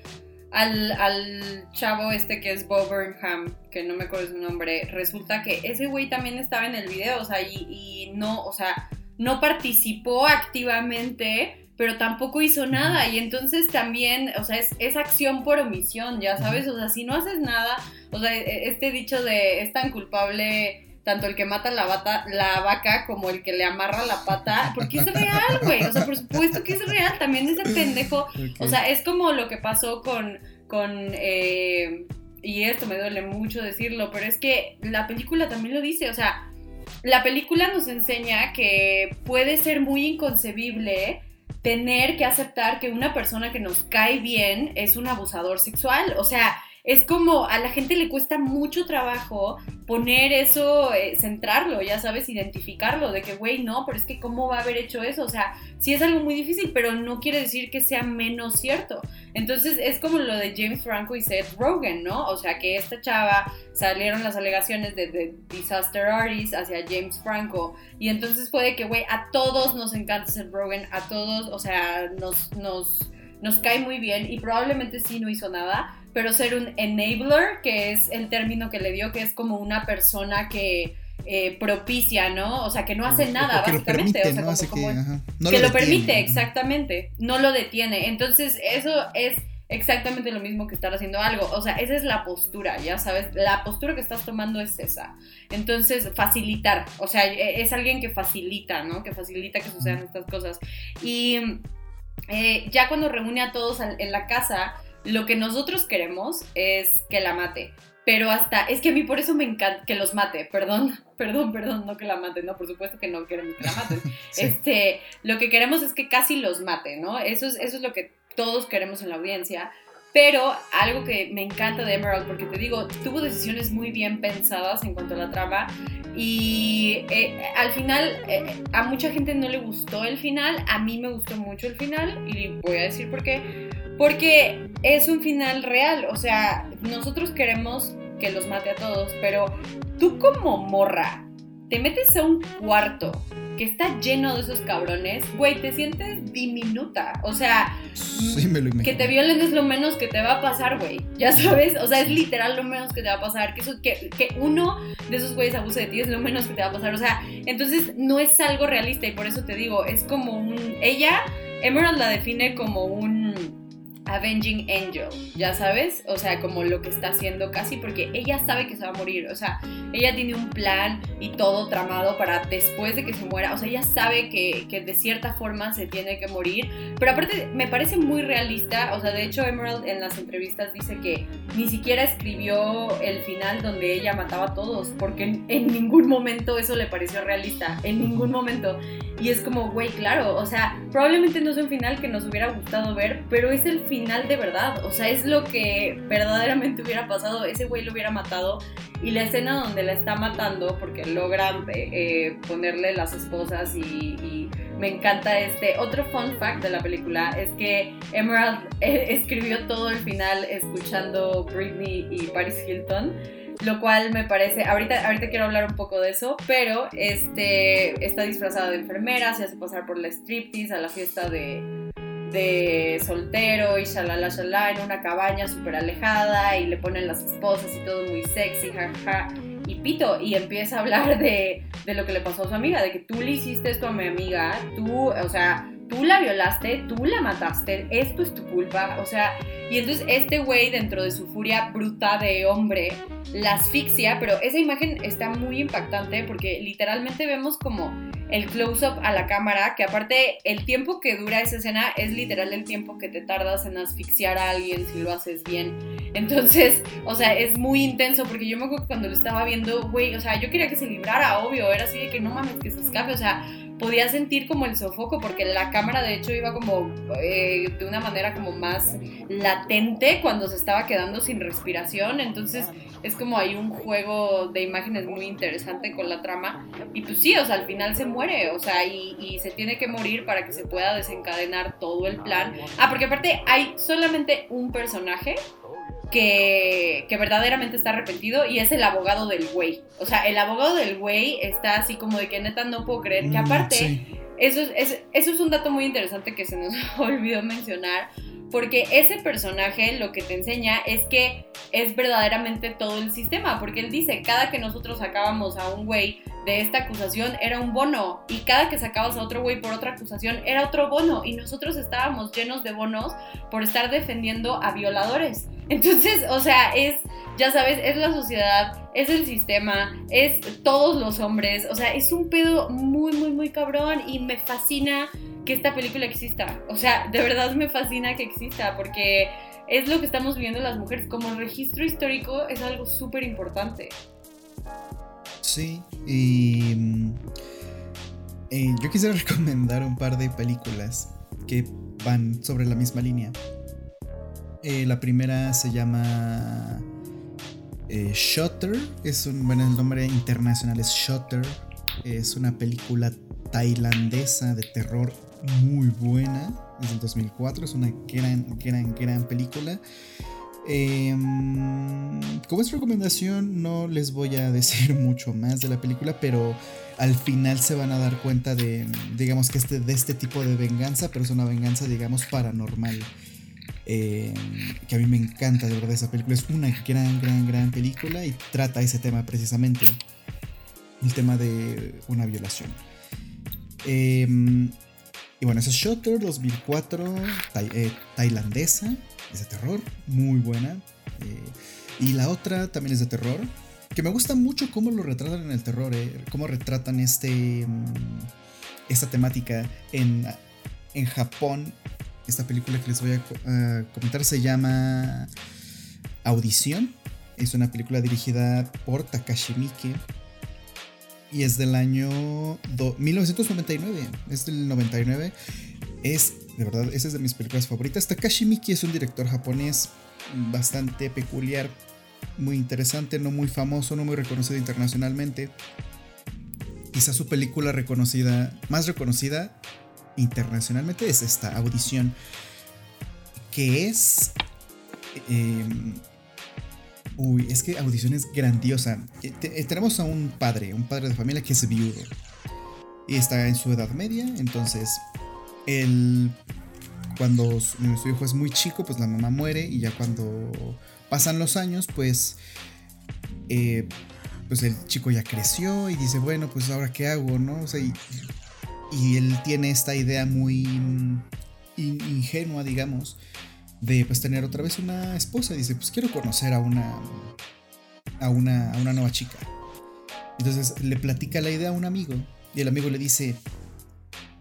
al, chavo este que es Bob Burnham, que no me acuerdo su nombre, resulta que ese güey también estaba en el video, o sea, y, no, o sea, no participó activamente, pero tampoco hizo nada. Y entonces también, o sea, es, es, acción por omisión, ya sabes, o sea, si no haces nada, o sea, e, este dicho de es tan culpable tanto el que mata la, bata, la vaca como el que le amarra la pata, porque es real, güey. O sea, por supuesto que es real. También ese pendejo. O sea, es como lo que pasó con. con eh, y esto me duele mucho decirlo, pero es que la película también lo dice. O sea, la película nos enseña que puede ser muy inconcebible tener que aceptar que una persona que nos cae bien es un abusador sexual. O sea, es como a la gente le cuesta mucho trabajo poner eso, eh, centrarlo, ya sabes, identificarlo, de que, güey, no, pero es que cómo va a haber hecho eso, o sea, sí es algo muy difícil, pero no quiere decir que sea menos cierto. Entonces es como lo de James Franco y Seth Rogen, ¿no? O sea, que esta chava salieron las alegaciones de, Disaster Artist hacia James Franco, y entonces fue de que, güey, a todos nos encanta Seth Rogen, a todos, o sea, nos, nos, nos cae muy bien, y probablemente sí no hizo nada, pero ser un enabler, que es el término que le dio, que es como una persona que eh, propicia, ¿no? O sea, que no hace nada, básicamente. o sea, como, que, lo, permite, exactamente. No lo detiene. Entonces, eso es exactamente lo mismo que estar haciendo algo. O sea, esa es la postura, ya sabes. La postura que estás tomando es esa. Entonces, facilitar. O sea, e, es alguien que facilita, ¿no? Que facilita que sucedan estas cosas. Y eh, ya cuando reúne a todos en la casa lo que nosotros queremos es que la mate. Pero hasta, es que a mí por eso me encanta que los mate, perdón, <laughs> perdón, perdón, no que la mate, no, por supuesto que no queremos que la maten. <laughs> Este, lo que queremos es que casi los mate, ¿no? Eso es, eso es lo que todos queremos en la audiencia. Pero algo que me encanta de Emerald, porque te digo, tuvo decisiones muy bien pensadas en cuanto a la trama. Y eh, al final, eh, a mucha gente no le gustó el final. A mí me gustó mucho el final. Y voy a decir por qué. Porque es un final real, o sea, nosotros queremos que los mate a todos, pero tú como morra, te metes a un cuarto que está lleno de esos cabrones, güey, te sientes diminuta. O sea, que te violen es lo menos que te va a pasar, güey. Ya sabes, o sea, es literal lo menos que te va a pasar. Que, eso, que, que uno de esos güeyes abuse de ti es lo menos que te va a pasar. O sea, entonces no es algo realista y por eso te digo, es como un... Ella, Emerald la define como un Avenging Angel, ya sabes, o sea, como lo que está haciendo casi, porque ella sabe que se va a morir, o sea, ella tiene un plan y todo tramado para después de que se muera, o sea, ella sabe que, que, de cierta forma se tiene que morir, pero aparte me parece muy realista, o sea, de hecho Emerald en las entrevistas dice que ni siquiera escribió el final donde ella mataba a todos, porque en, en ningún momento eso le pareció realista, en ningún momento, y es como, güey, claro, o sea, probablemente no es un final que nos hubiera gustado ver, pero es el final final de verdad. O sea, es lo que verdaderamente hubiera pasado. Ese güey lo hubiera matado. Y la escena donde la está matando, porque logra eh, eh, ponerle las esposas y, me encanta este. Otro fun fact de la película es que Emerald eh, escribió todo el final escuchando Britney y Paris Hilton. lo cual me parece, ahorita, ahorita quiero hablar un poco de eso, pero este, está disfrazada de enfermera, se hace pasar por la striptease a la fiesta de, de soltero y shalala shalala en una cabaña súper alejada y le ponen las esposas y todo muy sexy, jaja. Y pito, y empieza a hablar de, de lo que le pasó a su amiga, de que tú le hiciste esto a mi amiga, tú, o sea, tú la violaste, tú la mataste, esto es tu culpa, o sea, y entonces este güey dentro de su furia bruta de hombre la asfixia, pero esa imagen está muy impactante porque literalmente vemos como el close-up a la cámara, que aparte el tiempo que dura esa escena es literal el tiempo que te tardas en asfixiar a alguien si lo haces bien. Entonces, o sea, es muy intenso porque yo me acuerdo cuando lo estaba viendo, güey, o sea, yo quería que se librara, obvio, era así de que no mames, que se escape, o sea, podía sentir como el sofoco porque la cámara de hecho iba como eh, de una manera como más latente cuando se estaba quedando sin respiración, entonces es como hay un juego de imágenes muy interesante con la trama y pues sí, o sea, al final se muere, o sea, y, y se tiene que morir para que se pueda desencadenar todo el plan. Ah, porque aparte hay solamente un personaje que, que, verdaderamente está arrepentido y es el abogado del güey. O sea, el abogado del güey está así como de que neta no puedo creer que mm, aparte, eso, es, eso es un dato muy interesante que se nos <laughs> olvidó mencionar, porque ese personaje lo que te enseña es que es verdaderamente todo el sistema, porque él dice, cada que nosotros sacábamos a un güey de esta acusación era un bono y cada que sacabas a otro güey por otra acusación era otro bono y nosotros estábamos llenos de bonos por estar defendiendo a violadores. <laughs> Entonces, o sea, es, ya sabes, es la sociedad, es el sistema, es todos los hombres, o sea, es un pedo muy, muy, muy cabrón y me fascina que esta película exista. O sea, de verdad me fascina que exista porque es lo que estamos viviendo las mujeres. Como registro histórico es algo súper importante. Sí, y mm, eh, yo quisiera <laughs> recomendar un par de películas que van sobre la misma línea. Eh, la primera se llama eh, Shutter, es un, bueno, el nombre internacional es Shutter, es una película tailandesa de terror muy buena, es del 2004, es una gran, gran, gran película. Em, como es recomendación, no les voy a decir <laughs> mucho más de la película, pero al final se van a dar cuenta de, digamos que este, de este tipo de venganza, pero es una venganza, digamos, paranormal. Em, que a mí me encanta de verdad esa película. Es una gran, gran, gran película y trata ese tema precisamente. El tema de una violación. Em, y bueno, esa es Shutter 2004, eh, tailandesa, es de terror, muy buena. Eh, y la otra también es de terror, que me gusta mucho cómo lo retratan en el terror, eh, cómo retratan este, mm, esta temática en, en Japón. Esta película que les voy a, comentar se llama Audición. Es una película dirigida por Takashi Miike y es del año 1999. Es del 99. Es, de verdad, esa es de mis películas favoritas. Takashi Miki es un director japonés bastante peculiar, muy interesante, no muy famoso, no muy reconocido internacionalmente. Quizá su película reconocida, más reconocida internacionalmente es esta audición, que es... Em, Uy, es que audición es grandiosa. Eh, eh, tenemos a un padre, un padre de familia que es viudo. Y está en su edad media, entonces él, cuando su, hijo es muy chico, pues la mamá muere y ya cuando pasan los años, pues, eh, pues el chico ya creció y dice, bueno, pues ahora qué hago, ¿no? O sea, y, y él tiene esta idea muy ingenua, digamos, de pues tener otra vez una esposa. Dice, pues quiero conocer a una, a una, a una nueva chica. Entonces le platica la idea a un amigo y el amigo le dice,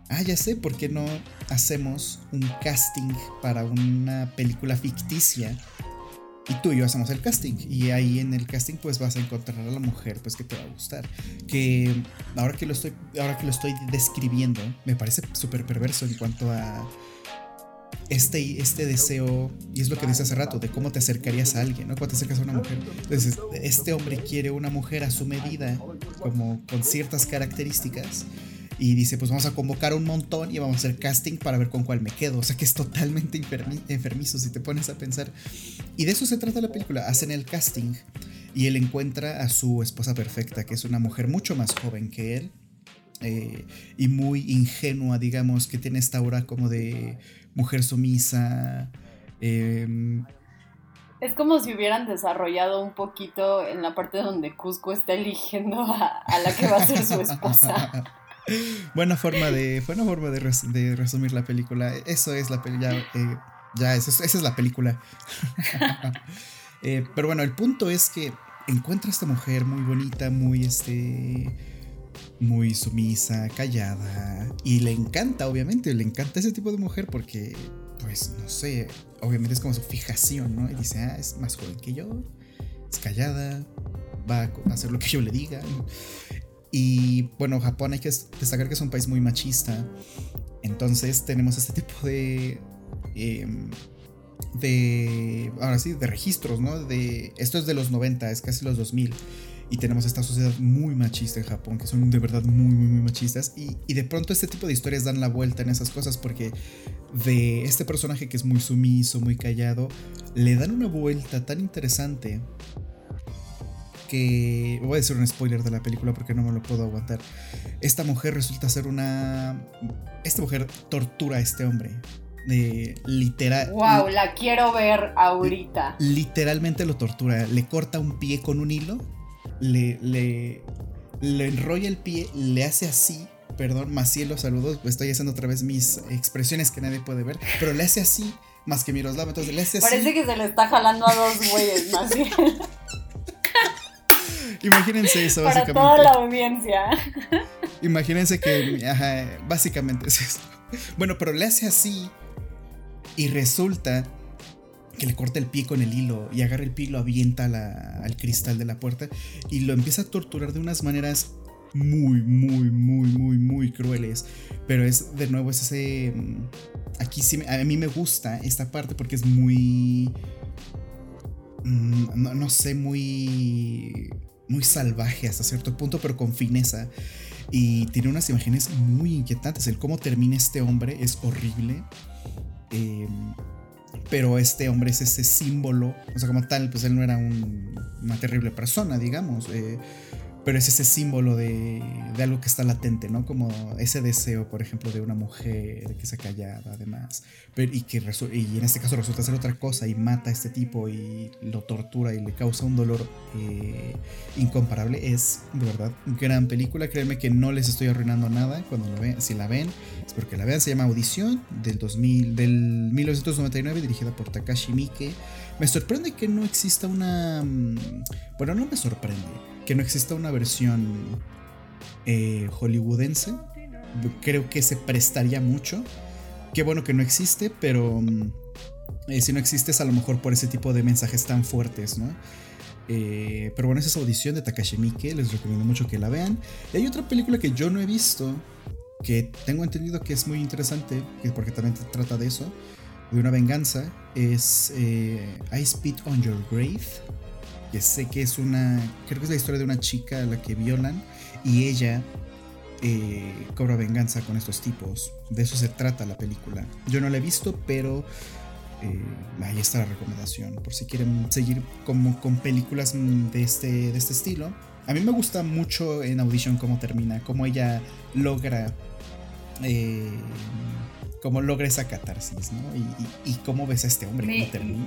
ah, ya sé, ¿por qué no hacemos un casting para una película ficticia? Y tú y yo hacemos el casting. Y ahí en el casting pues vas a encontrar a la mujer pues que te va a gustar. Que ahora que lo estoy, ahora que lo estoy describiendo, me parece súper perverso en cuanto a este, este deseo, y es lo que dice hace rato, de cómo te acercarías a alguien, ¿no? Cuando te acercas a una mujer. Entonces, este hombre quiere una mujer a su medida, como con ciertas características, y dice, pues vamos a convocar un montón y vamos a hacer casting para ver con cuál me quedo. O sea que es totalmente enfermizo si te pones a pensar. Y de eso se trata la película. Hacen el casting y él encuentra a su esposa perfecta, que es una mujer mucho más joven que él. Eh, y muy ingenua, digamos, que tiene esta aura como de mujer sumisa. Eh, es como si hubieran desarrollado un poquito en la parte donde Cusco está eligiendo a, la que va a ser su esposa. <laughs> buena forma de, buena forma de, resumir la película. Eso es la película. Eh, ya, esa es la película. <laughs> Eh, pero bueno, el punto es que encuentra a esta mujer muy bonita, muy este. Muy sumisa, callada. Y le encanta, obviamente, le encanta ese tipo de mujer porque pues no sé, obviamente es como su fijación, ¿no? Y dice, ah, es más joven que yo, es callada, va a hacer lo que yo le diga. Y bueno, Japón hay que destacar que es un país muy machista. Entonces tenemos este tipo de... Em, de... Ahora sí, de registros, ¿no? De, esto es de los 90, es casi los 2000 y tenemos esta sociedad muy machista en Japón, que son de verdad muy, muy, muy machistas. Y, y, de pronto este tipo de historias dan la vuelta en esas cosas porque de este personaje que es muy sumiso, muy callado, le dan una vuelta tan interesante que voy a decir un spoiler de la película porque no me lo puedo aguantar. Esta mujer resulta ser una... Esta mujer tortura a este hombre. De literal. Wow, la quiero ver ahorita. Literalmente lo tortura. Le corta un pie con un hilo le, le, le enrolla el pie, le hace así. Perdón, Macielo, saludos. Estoy haciendo otra vez mis expresiones que nadie puede ver. Pero le hace así, más que Miroslav. Entonces le hace así. Parece que se le está jalando a dos güeyes, <laughs> Macielo. Imagínense eso, Para toda la audiencia. Imagínense que, básicamente es eso. Bueno, pero le hace así y resulta que le corta el pie con el hilo y agarra el pie y lo avienta al cristal de la puerta y lo empieza a torturar de unas maneras muy, muy, muy, muy, muy crueles. Pero es, de nuevo, es ese... Mm, aquí sí, a mí me gusta esta parte porque es muy... Mm, no, no sé, muy... Muy salvaje hasta cierto punto, pero con fineza. Y tiene unas imágenes muy inquietantes. El cómo termina este hombre es horrible. Eh, pero este hombre es ese símbolo, o sea, como tal, pues él no era una terrible persona, digamos, eh, pero es ese símbolo de, algo que está latente, ¿no? Como ese deseo, por ejemplo, de una mujer que se callada, además, pero, y que y en este caso resulta ser otra cosa y mata a este tipo y lo tortura y le causa un dolor eh, incomparable. Es, de verdad, gran película. Créeme que no les estoy arruinando nada cuando lo ven. Si la ven, espero que la vean. Se llama Audición del, 2000, del 1999, dirigida por Takashi Miike. Me sorprende que no exista una... Mm, bueno, no me sorprende que no exista una versión eh, hollywoodense. Creo que se prestaría mucho. Qué bueno que no existe, pero mm, eh, si no existe es a lo mejor por ese tipo de mensajes tan fuertes, ¿no? Eh, pero bueno, esa es audición de Takashi Miike, les recomiendo mucho que la vean. Y hay otra película que yo no he visto, que tengo entendido que es muy interesante, porque también trata de eso, de una venganza, es I Spit on Your Grave que sé que es una, creo que es la historia de una chica a la que violan y ella eh, cobra venganza con estos tipos. De eso se trata la película. Yo no la he visto, pero eh, ahí está la recomendación. Por si quieren seguir como con películas de este, de este estilo. A mí me gusta mucho en Audition cómo termina, cómo ella logra... Eh, cómo logra esa catarsis, ¿no? Y, cómo ves a este hombre, cómo termina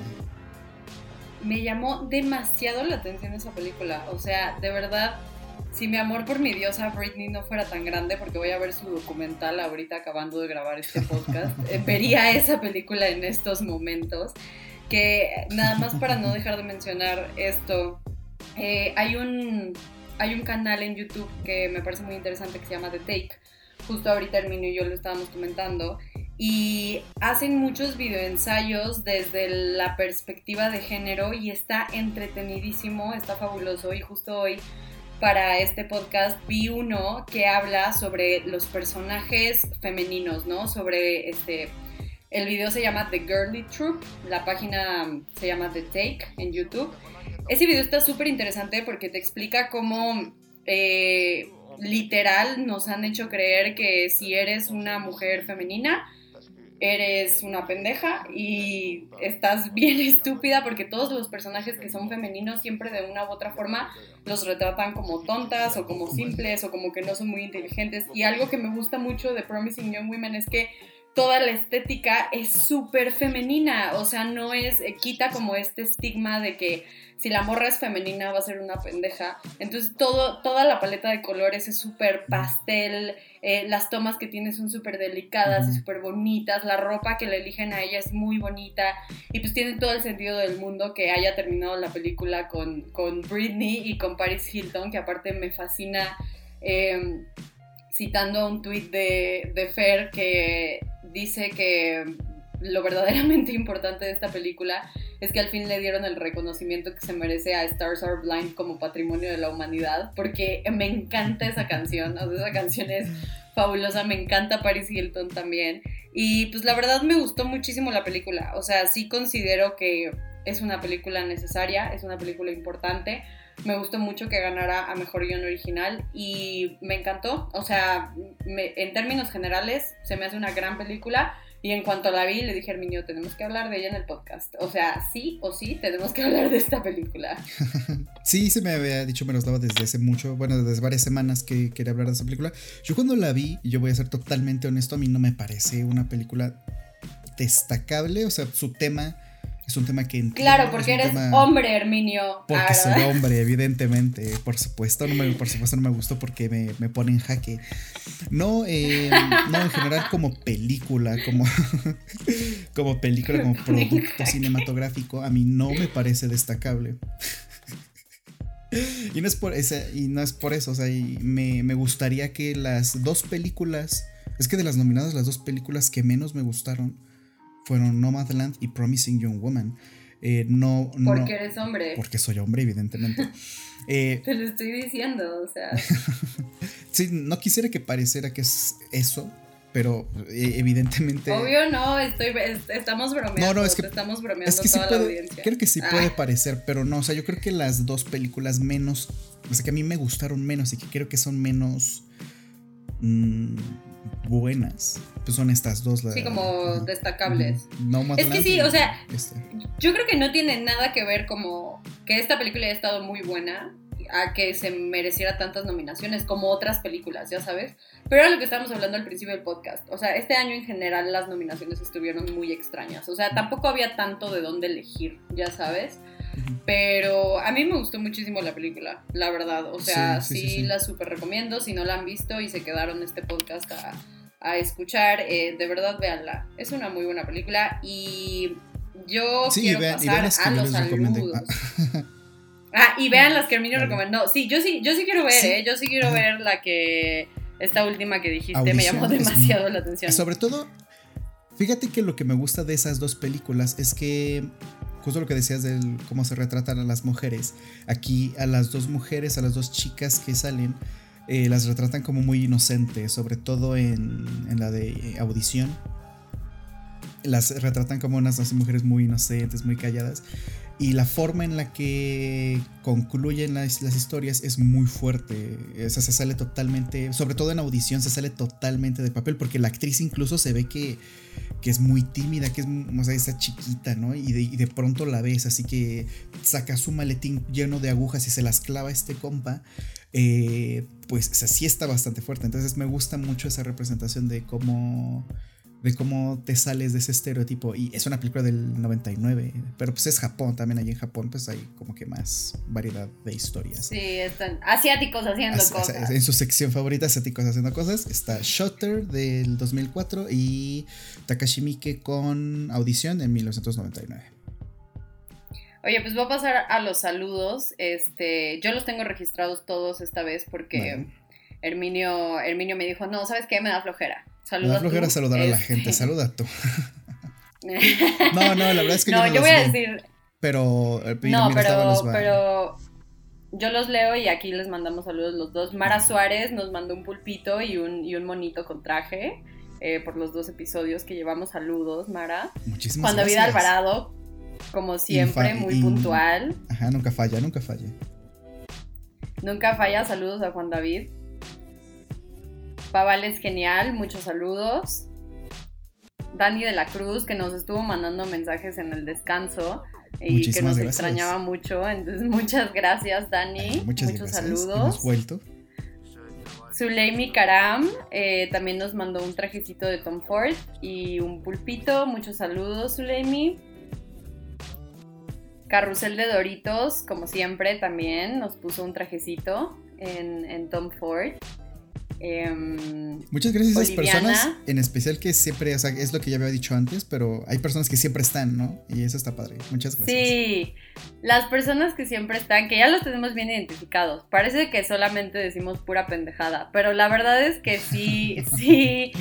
me llamó demasiado la atención esa película. O sea, de verdad, si mi amor por mi diosa Britney no fuera tan grande, porque voy a ver su documental ahorita acabando de grabar este podcast, <laughs> eh, vería esa película en estos momentos. Que nada más para no dejar de mencionar esto, eh, hay, un, hay un canal en YouTube que me parece muy interesante que se llama The Take. Justo ahorita Herminio y yo lo estábamos comentando y hacen muchos videoensayos desde la perspectiva de género y está entretenidísimo, está fabuloso y justo hoy para este podcast vi uno que habla sobre los personajes femeninos, ¿no? Sobre este el video se llama The Girly Troop, la página se llama The Take en YouTube. Ese video está súper interesante porque te explica cómo eh, literal nos han hecho creer que si eres una mujer femenina, eres una pendeja y estás <laughs> bien estúpida porque todos los personajes que son femeninos siempre de una u otra forma los retratan como tontas o como simples o como que no son muy inteligentes. Y algo que me gusta mucho de Promising Young Women es que toda la estética es súper femenina, o sea, no es, eh, quita como este estigma de que si la morra es femenina va a ser una pendeja. Entonces todo, toda la paleta de colores es súper pastel, eh, las tomas que tiene son súper delicadas y súper bonitas, la ropa que le eligen a ella es muy bonita y pues tiene todo el sentido del mundo que haya terminado la película con, con Britney y con Paris Hilton, que aparte me fascina. Em, citando un tuit de, de Fer que dice que lo verdaderamente <laughs> importante de esta película es que al fin le dieron el reconocimiento que se merece a Stars Are Blind como patrimonio de la humanidad, porque me encanta esa canción, esa canción es fabulosa, me encanta Paris Hilton también, y pues la verdad me gustó muchísimo la película, o sea, sí considero que es una película necesaria, es una película importante, me gustó mucho que ganara a Mejor Guión Original y me encantó. O sea, en términos generales, se me hace una gran película. Y en cuanto la vi, le dije a Herminio, tenemos que hablar de ella en el podcast. O sea, sí o sí, tenemos que <laughs> hablar de esta película. <laughs> sí, se me había dicho Miroslava desde hace mucho, bueno, desde varias semanas que quería hablar de esta película. Yo cuando la vi, y yo voy a ser totalmente honesto, a mí no me parece una película destacable. O sea, su tema es un tema que Claro, porque eres hombre, Herminio. Porque soy hombre, <laughs> evidentemente. Por supuesto, no me, por supuesto no me gustó porque me, me pone en jaque. No, eh, no, en general como película, como, <laughs> como película, como <laughs> producto cinematográfico, a mí no me parece destacable. Y no es por, ese, y no es por eso, o sea, me, me gustaría que las dos películas, es que de las nominadas, las dos películas que menos me gustaron, fueron Nomadland y Promising Young Woman. Eh, no, porque eres hombre. Porque soy hombre, evidentemente. <laughs> Eh, Te lo estoy diciendo, o sea. <laughs> sí, no quisiera que pareciera que es eso, pero eh, evidentemente. Obvio no, estoy, estamos bromeando. No, no, es que, estamos bromeando es que toda sí puede, la audiencia. Creo que sí puede ah. parecer, pero no, o sea, yo creo que las dos películas menos, o sea, que a mí me gustaron menos y que creo que son menos mmm, buenas, pues son estas dos. sí, como destacables. No más Es que sí, o sea, este. yo creo que no tiene nada que ver como que esta película haya estado muy buena a que se mereciera tantas nominaciones como otras películas, ya sabes. Pero era lo que estábamos hablando al principio del podcast. O sea, este año en general las nominaciones estuvieron muy extrañas. O sea, tampoco había tanto de dónde elegir, ya sabes. Pero a mí me gustó muchísimo la película, la verdad. O sea, sí, la súper recomiendo. Si no la han visto y se quedaron este podcast a, escuchar, eh, de verdad véanla. Es una muy buena película y yo quiero pasar a los saludos. <laughs> ah, y vean las que Herminio recomendó. Sí, yo sí, yo sí quiero ver, ¿eh? Yo sí quiero ver la que... Esta última que dijiste me llamó demasiado la atención. Sobre todo, fíjate que lo que me gusta de esas dos películas es que justo lo que decías de cómo se retratan a las mujeres. Aquí a las dos mujeres, a las dos chicas que salen, eh, las retratan como muy inocentes, sobre todo en, en la de audición. Las retratan como unas mujeres muy inocentes, muy calladas. Y la forma en la que concluyen las, las, historias es muy fuerte. O sea, se sale totalmente, sobre todo en audición, se sale totalmente de papel, porque la actriz incluso se ve que, que es muy tímida, que es, o sea, está chiquita, ¿no? Y de, de, pronto la ves, así que saca su maletín lleno de agujas y se las clava este compa. Eh, pues así está bastante fuerte. Entonces me gusta mucho esa representación de cómo de cómo te sales de ese estereotipo. Y es una película del 99, pero pues es Japón, también ahí en Japón pues hay como que más variedad de historias. Sí, están asiáticos haciendo cosas. En su sección favorita, asiáticos haciendo cosas, está Shutter del 2004 y Takashi Miike con Audición en 1999. Oye, pues voy a pasar a los saludos. Este, yo los tengo registrados todos esta vez porque Herminio, Herminio me dijo, no, ¿sabes qué? Me da flojera. Saluda Me flojera saludar a la este. gente, saluda tú. <laughs> no, no, la verdad es que no, yo, yo voy a decir. Pero, eh, no, pero, pero yo los leo y aquí les mandamos saludos los dos. Mara Suárez nos mandó un pulpito y un, y un monito con traje eh, por los dos episodios que llevamos. Saludos, Mara. Muchísimas Juan David Alvarado, como siempre, muy puntual. Ajá, nunca falla, nunca falla. Nunca falla, saludos a Juan David. Paval es genial, muchos saludos. Dani de la Cruz, que nos estuvo mandando mensajes en el descanso y que nos extrañaba mucho. Entonces, <laughs> muchas gracias, Dani. muchos saludos. Hemos vuelto. Zuleimi Karam eh, también nos mandó un trajecito de Tom Ford y un pulpito. Muchos saludos, Zuleimi. Carrusel de Doritos, como siempre, también nos puso un trajecito en, en Tom Ford. Em, Muchas gracias a esas personas, en especial que siempre, o sea, es lo que ya había dicho antes, pero hay personas que siempre están, ¿no? Y eso está padre. Muchas gracias. Sí, las personas que siempre están, que ya los tenemos bien identificados. Parece que solamente decimos pura pendejada, pero la verdad es que sí, <laughs> sí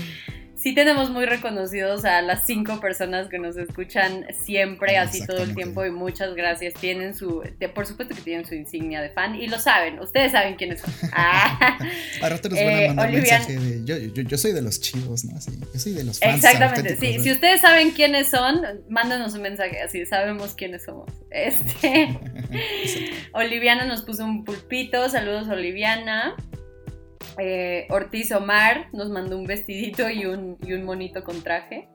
sí tenemos muy reconocidos a las cinco personas que nos escuchan siempre, así todo el tiempo, y muchas gracias. Tienen su, por supuesto que tienen su insignia de fan, y lo saben, ustedes saben quiénes son. <laughs> Ah. a rato nos van a eh, mandar mensaje de, yo, yo, soy de los chivos, ¿no? Así, yo soy de los fans. Exactamente, sí. Si ustedes saben quiénes son, mándanos un mensaje, así sabemos quiénes somos. Este, <laughs> Oliviana nos puso un pulpito, saludos Oliviana. Eh, Ortiz Omar nos mandó un vestidito y un, y un monito con traje.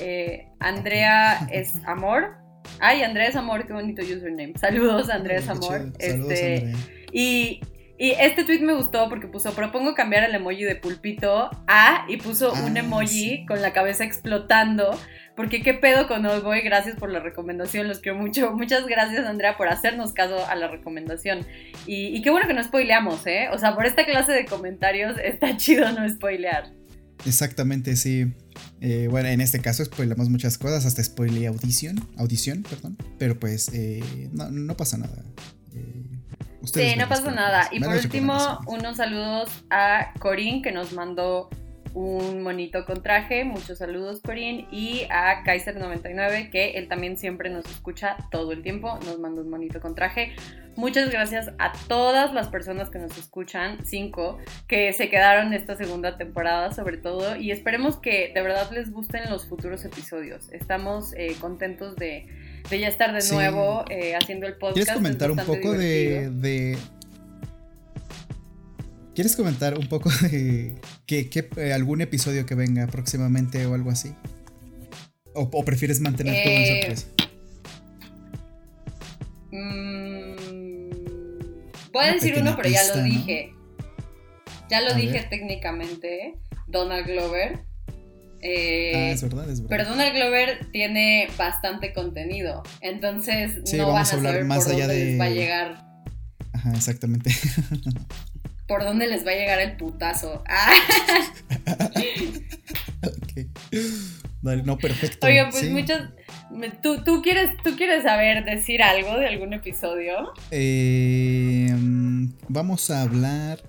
Eh, Andrea es amor. Ay, Andrea es amor, qué bonito username. Saludos, Andrea es amor. este, Y, y este tweet me gustó porque puso, propongo cambiar el emoji de pulpito a y puso un ah, emoji con la cabeza explotando porque qué pedo con Boy, gracias por la recomendación, los quiero mucho. <laughs> Muchas gracias, Andrea, por hacernos caso a la recomendación. Y, qué bueno que no spoileamos, ¿eh? O sea, por esta clase de comentarios <laughs> está chido no spoilear. Exactamente, sí. Eh, bueno, en este caso spoilamos muchas cosas, hasta spoileé audición, audición, perdón. Pero pues eh, no, pasa nada. Eh, sí, no pasa nada. Y por último, unos saludos a Corín que nos mandó un monito con traje. Muchos saludos, Corín. Y a Kaiser99, que él también siempre nos escucha todo el tiempo. Nos manda un monito con traje. Muchas gracias a todas las personas que nos escuchan, cinco, que se quedaron esta segunda temporada sobre todo. Y esperemos que de verdad les gusten los futuros episodios. Estamos eh, contentos de, ya estar de nuevo eh, haciendo el podcast. ¿Quieres comentar un poco de, ¿Quieres comentar un poco <laughs> de que, eh, algún episodio que venga próximamente o algo así? ¿O, prefieres mantener todo en eh, sorpresa? Mm, voy a decir uno, pero ya lo dije. Ya lo dije técnicamente. Donald Glover. Eh, ah, es verdad, es verdad. Pero Donald Glover tiene bastante contenido. Entonces no van a, saber más allá de... les va a llegar. Ajá, exactamente. <laughs> por dónde les va a llegar el putazo. Ah. <laughs> no, perfecto. Oye, pues muchos. ¿tú, quieres, ¿Tú quieres saber decir algo de algún episodio? Eh, vamos a hablar.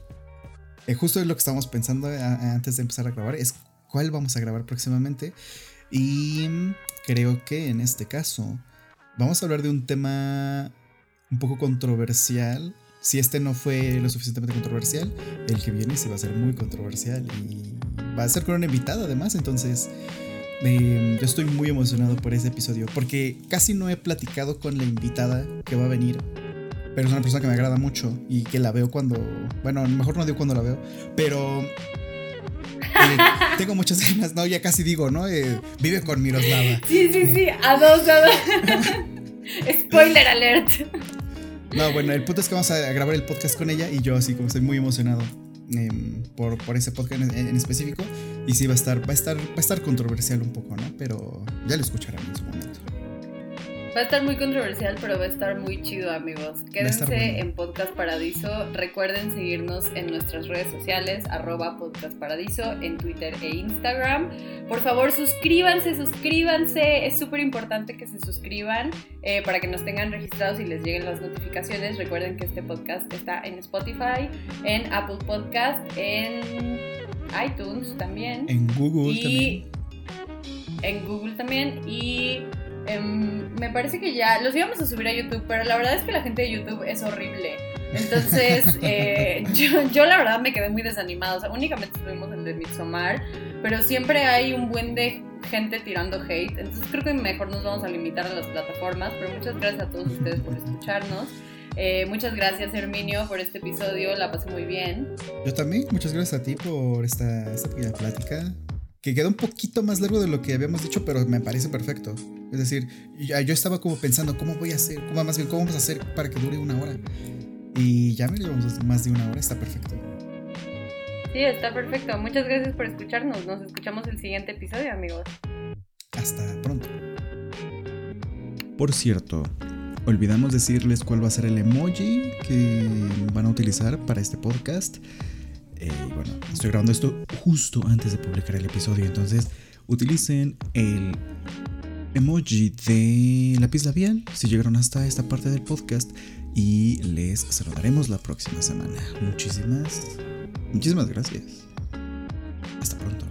Eh, justo es lo que estábamos pensando eh, antes de empezar a grabar. Es cuál vamos a grabar próximamente. Y creo que en este caso vamos a hablar de un tema un poco controversial si este no fue lo suficientemente controversial, el que viene sí va a ser muy controversial y va a ser con una invitada además, entonces em, yo estoy muy emocionado por ese episodio porque casi no he platicado con la invitada que va a venir, pero es una persona que me agrada mucho y que la veo cuando, bueno, a lo mejor no digo cuando la veo, pero eh, <laughs> tengo muchas ganas, no, ya casi digo, ¿no? Eh, vive con Miroslava. Sí, sí, sí, a dos, a dos. <laughs> Spoiler alert. No, bueno, el punto es que vamos a grabar el podcast con ella y yo así como estoy muy emocionado em, por, por, ese podcast en, específico. Y sí va a estar, va a estar, va a estar controversial un poco, ¿no? Pero ya lo escucharán en su momento. Va a estar muy controversial, pero va a estar muy chido, amigos. Quédense en Podcast Paradiso. Recuerden seguirnos en nuestras redes sociales, arroba Podcast Paradiso, en Twitter e Instagram. Por favor, suscríbanse, suscríbanse. Es súper importante que se suscriban eh, para que nos tengan registrados y les lleguen las notificaciones. Recuerden que este podcast está en Spotify, en Apple Podcast, en iTunes también. En Google y En Google también. Y Em, me parece que ya los íbamos a subir a YouTube, pero la verdad es que la gente de YouTube es horrible. Entonces, <laughs> eh, yo, la verdad me quedé muy desanimada. O sea, únicamente subimos el de Midsommar, pero siempre hay un buen de gente tirando hate. Entonces, creo que mejor nos vamos a limitar a las plataformas. Pero muchas gracias a todos ustedes por escucharnos. Eh, muchas gracias, Herminio, por este episodio. La pasé muy bien. Yo también. Muchas gracias a ti por esta, esta pequeña plática. Que quedó un poquito más largo de lo que habíamos dicho, pero me parece perfecto. Es decir, yo estaba como pensando, ¿cómo voy a hacer? ¿Cómo, más bien, ¿cómo vamos a hacer para que dure una hora? Y ya me llevamos más de una hora, está perfecto. Sí, está perfecto. Muchas gracias por escucharnos. Nos escuchamos el siguiente episodio, amigos. Hasta pronto. Por cierto, olvidamos decirles cuál va a ser el emoji que van a utilizar para este podcast. Eh, bueno, estoy grabando esto justo antes de publicar el episodio, entonces utilicen el emoji de lápiz labial si llegaron hasta esta parte del podcast y les saludaremos la próxima semana. Muchísimas, muchísimas gracias. Hasta pronto.